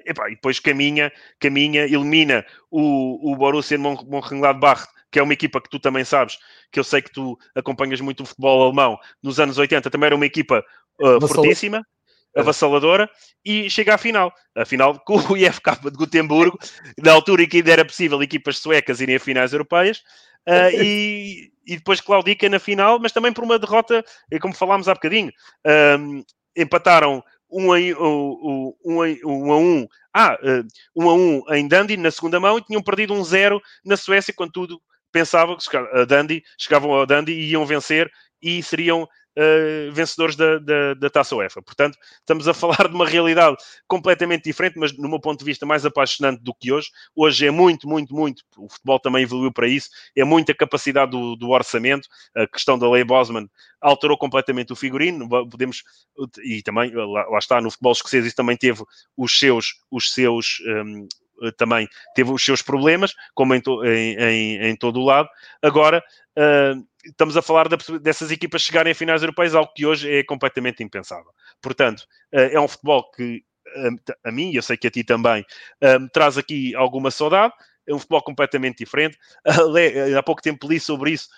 e depois caminha, caminha, elimina o, o Borussia Mönchengladbach que é uma equipa que tu também sabes, que eu sei que tu acompanhas muito o futebol alemão, nos anos 80 também era uma equipa uh, fortíssima, é. avassaladora, e chega à final. A final com o IFK de Gotemburgo, na altura em que ainda era possível equipas suecas irem a finais europeias, uh, e, e depois claudica na final, mas também por uma derrota, como falámos há bocadinho, um, empataram um a um, um, um, a um, ah, uh, um a um em Dundee na segunda mão e tinham perdido um zero na Suécia quando tudo pensava que a Dundee, chegavam ao Dundee e iam vencer e seriam uh, vencedores da, da, da, Taça UEFA. Portanto, estamos a falar de uma realidade completamente diferente, mas no meu ponto de vista mais apaixonante do que hoje. Hoje é muito, muito, muito, o futebol também evoluiu para isso, é muita capacidade do, do orçamento, a questão da lei Bosman alterou completamente o figurino, podemos, e também, lá, lá está, no futebol escocês isso também teve os seus, os seus um, eh, também teve os seus problemas, como em, to, em, em, em todo o lado. Agora, uh, estamos a falar dessas equipas chegarem a finais europeias, algo que hoje é completamente impensável. Portanto, uh, é um futebol que a, a mim, e eu sei que a ti também, me traz aqui alguma saudade. É um futebol completamente diferente. há pouco tempo li sobre isso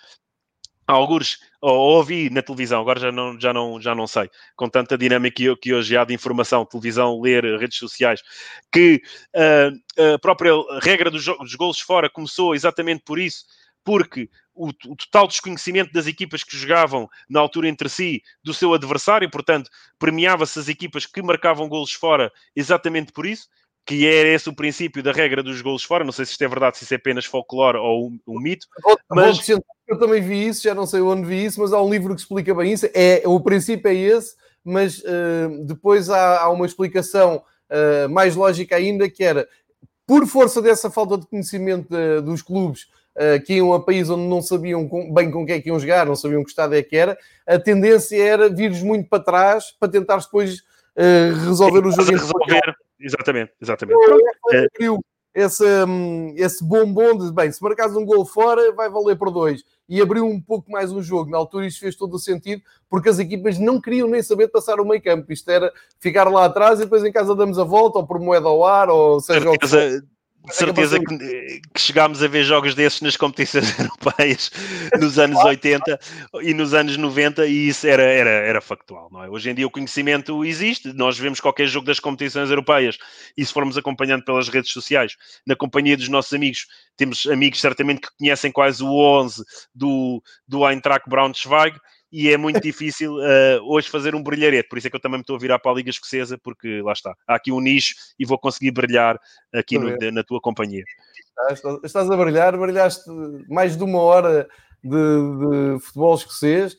alguns ou ouvi na televisão, agora já não, já não, já não sei, com tanta dinâmica que, que hoje há de informação, televisão, ler, redes sociais, que uh, a própria regra dos, dos golos fora começou exatamente por isso, porque o, o, total desconhecimento das equipas que jogavam na altura entre si do seu adversário, portanto, premiava-se as equipas que marcavam golos fora exatamente por isso que era esse o princípio da regra dos golos fora. Não sei se isto é verdade, se isso é apenas folclore ou um, um mito. mas... Eu também vi isso, já não sei onde vi isso, mas há um livro que explica bem isso. É, o princípio é esse, mas uh, depois há, há, uma explicação uh, mais lógica ainda, que era, por força dessa falta de conhecimento de, dos clubes, Uh, que iam a país onde não sabiam com, bem com quem é que iam jogar, não sabiam que estado é que era, a tendência era vires muito para trás para tentar depois resolver o jogo. Resolver, exatamente, exatamente. É, esse, hum, esse bombom de, bem, se marcares um gol fora, vai valer por dois. E abriu um pouco mais o jogo. Na altura isto fez todo o sentido, porque as equipas não queriam nem saber passar o meio campo. Isto era ficar lá atrás e depois em casa damos a volta, ou por moeda ao ar, ou seja... Certeza, de certeza que, que, chegámos a ver jogos desses nas competições europeias nos anos 80 e nos anos 90 e isso era, era, era factual, não é? Hoje em dia o conhecimento existe, nós vemos qualquer jogo das competições europeias e se formos acompanhando pelas redes sociais, na companhia dos nossos amigos, temos amigos certamente que conhecem quase o 11 do, do Eintracht Braunschweig e é muito difícil uh, hoje fazer um brilharete. Por isso é que eu também me estou a virar para a Liga Escocesa, porque lá está, há aqui um nicho e vou conseguir brilhar aqui no, na tua companhia. Estás, estás, a brilhar, brilhaste mais de uma hora de, de futebol escocês,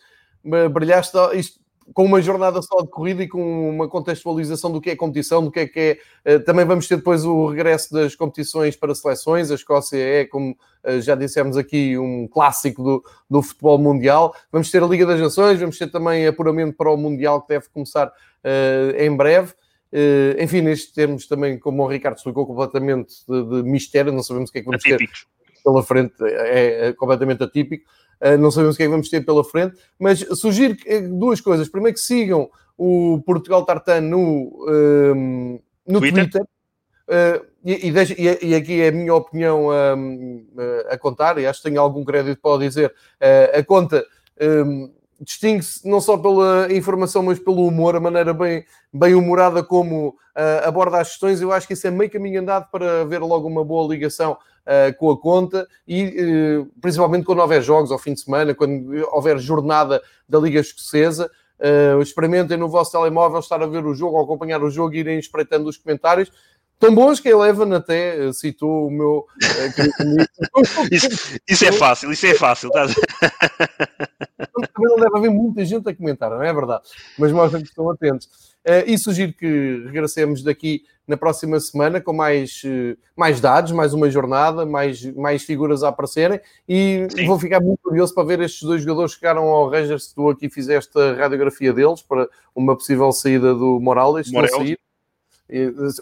brilhaste isto, com uma jornada só de corrida e com uma contextualização do que é competição, do que é que é. Eh, também vamos ter depois o regresso das competições para seleções. A Escócia é, como eh, já dissemos aqui, um clássico do, do futebol mundial. Vamos ter a Liga das Nações, vamos ter também apuramento para o Mundial que deve começar uh, em breve. Uh, enfim, nestes termos também, como o Ricardo explicou, completamente de, de mistério, não sabemos o que é que vamos Atípicos. ter pela frente, é, é completamente atípico. Uh, não sabemos o que é que vamos ter pela frente, mas sugiro duas coisas. Primeiro que sigam o Portugal Tartan no, uh, no Twitter. Twitter. Uh, e, e, e, e, aqui é a minha opinião um, a contar, e acho que tenho algum crédito para dizer. a conta um, distingue-se não só pela informação, mas pelo humor, a maneira bem, bem humorada como uh, aborda as questões. Eu acho que isso é meio caminho andado para haver logo uma boa ligação uh, com a conta e uh, principalmente quando houver jogos ao fim de semana, quando houver jornada da Liga Escocesa. Experimentem no vosso telemóvel estar a ver o jogo, acompanhar o jogo e irem espreitando os comentários tão bons que a Eleven até citou o meu. isso, isso, é fácil, isso é fácil. Tá? Também não deve haver muita gente a comentar, não é verdade? Mas mostra que estão atentos. Uh, e sugiro que regressemos daqui na próxima semana com mais, mais dados, mais uma jornada, mais, mais figuras a aparecerem e Sim. vou ficar muito curioso para ver estes dois jogadores que chegaram ao Rangers se tu aqui fizeste a radiografia deles para uma possível saída do Morales, sair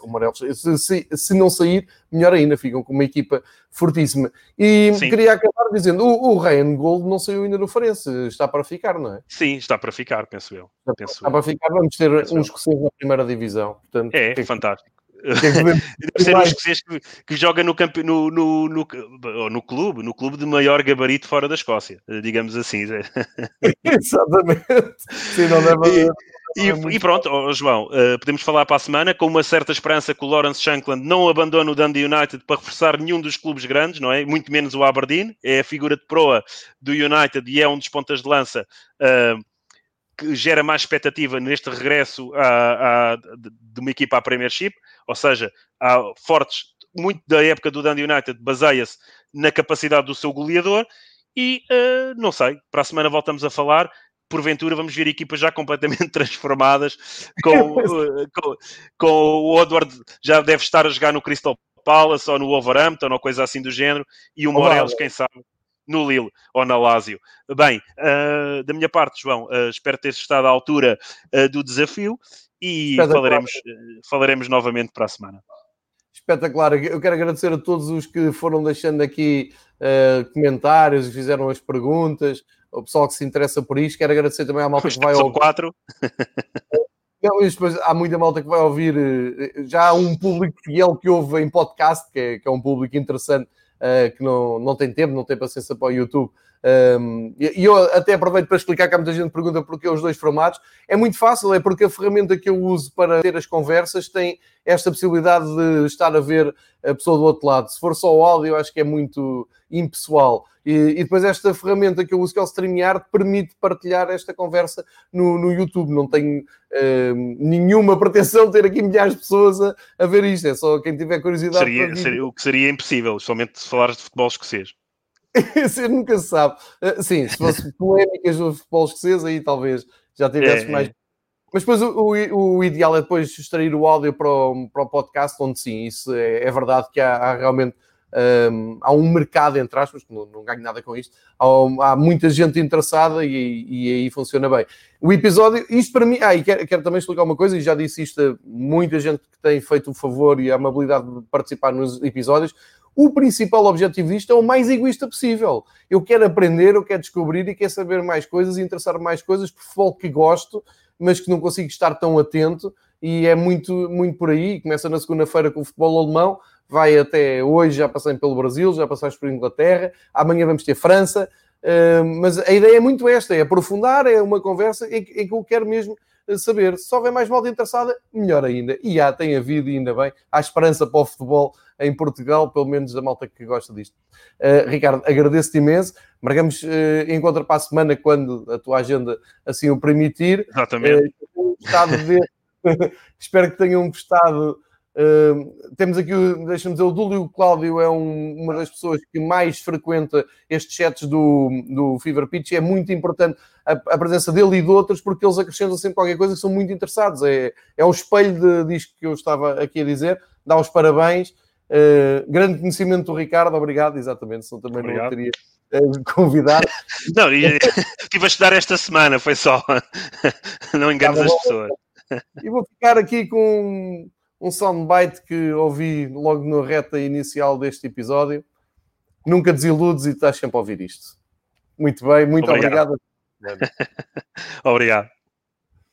o Morelos, se, se, não sair, melhor ainda, ficam com uma equipa fortíssima. E Sim. queria acabar dizendo: o, o Ryan Gold não saiu ainda no Farense, está para ficar, não é? Sim, está para ficar, penso eu. Está, penso está eu. para ficar, vamos ter penso uns escoceses na primeira divisão. Portanto, é, é fantástico. Deve ser um escocês que, que joga no, no, no, no, no, clube, no clube de maior gabarito fora da Escócia, digamos assim. Exatamente. Sim, não deve haver. E, e, pronto, oh, João, uh, podemos falar para a semana com uma certa esperança que o Lawrence Shankland não abandone o Dundee United para reforçar nenhum dos clubes grandes, não é? Muito menos o Aberdeen, é a figura de proa do United e é um dos pontas de lança uh, que gera mais expectativa neste regresso a, a, de uma equipa à Premiership, ou seja, há fortes, muito da época do Dundee United baseia-se na capacidade do seu goleador e uh, não sei, para a semana voltamos a falar porventura vamos ver equipas já completamente transformadas, com, com, com, o Edward já deve estar a jogar no Crystal Palace ou no Wolverhampton ou coisa assim do género, e o Morelos, quem sabe, no Lille ou na Lazio. Bem, uh, da minha parte, João, uh, espero ter estado à altura uh, do desafio e falaremos, falaremos novamente para a semana. Espetacular. Eu quero agradecer a todos os que foram deixando aqui comentários e fizeram as perguntas o pessoal que se interessa por isto. Quero agradecer também à malta que vai ouvir. quatro. Não, depois há muita malta que vai ouvir. Eh, já há um público fiel que ouve em podcast, que é, que é um público interessante, uh, que não, não tem tempo, não tem paciência para o YouTube. Um, e eu até aproveito para explicar que há muita gente que pergunta porquê os dois formatos. É muito fácil, é porque a ferramenta que eu uso para ter as conversas tem esta possibilidade de estar a ver a pessoa do outro lado. Se for só o áudio, eu acho que é muito impessoal. E, e depois esta ferramenta que eu uso, que é o StreamYard, permite partilhar esta conversa no, no YouTube. Não tenho uh, nenhuma pretensão de ter aqui milhares de pessoas a, a ver isto. É só quem tiver curiosidade. Seria, seria, o que seria impossível, somente se falares de futebol escocês. Você nunca sabe. Uh, sim, se fosse polémicas do futebol escocês, aí talvez já tivesse é, mais. É. Mas depois o, o, o, ideal é depois extrair o áudio para o, para o podcast, onde sim, isso é, é verdade que há, há realmente um, há um mercado, entre aspas, não, não ganho nada com isto, há, há muita gente interessada e, e, aí funciona bem. O episódio, isto para mim, ah, e quero, quero, também explicar uma coisa, e já disse isto a muita gente que tem feito o favor e a amabilidade de participar nos episódios. O principal objetivo disto é o mais egoísta possível. Eu quero aprender, eu quero descobrir e quero saber mais coisas e interessar mais coisas por futebol que gosto, mas que não consigo estar tão atento. E é muito, muito por aí. Começa na segunda-feira com o futebol alemão, vai até hoje, já passei pelo Brasil, já passamos por Inglaterra, amanhã vamos ter França. Uh, mas a ideia é muito esta: é aprofundar, é uma conversa em, em que eu quero mesmo saber. Se houver mais malta interessada, melhor ainda. E há, tem havido, e ainda bem, há esperança para o futebol em Portugal, pelo menos da malta que gosta disto. Uh, Ricardo, agradeço-te imenso. Marcamos uh, encontro para a semana quando a tua agenda assim o permitir. Exatamente. Uh, Espero que tenham gostado Uh, temos aqui, deixa-me dizer, o Dúlio Cláudio é um, uma das pessoas que mais frequenta estes chats do, do Fever Pitch. É muito importante a, a, presença dele e de outros, porque eles acrescentam sempre qualquer coisa que são muito interessados. É, é o espelho de, disto que eu estava aqui a dizer. Dá os parabéns. Uh, grande conhecimento do Ricardo, obrigado, exatamente, senão também obrigado. não teria uh, convidar. Não, estive a estudar esta semana, foi só. não enganes as pessoas. E vou ficar aqui com um soundbite que ouvi logo na reta inicial deste episódio. Nunca desiludes e estás sempre a ouvir isto. Muito bem, muito obrigado. obrigado. obrigado.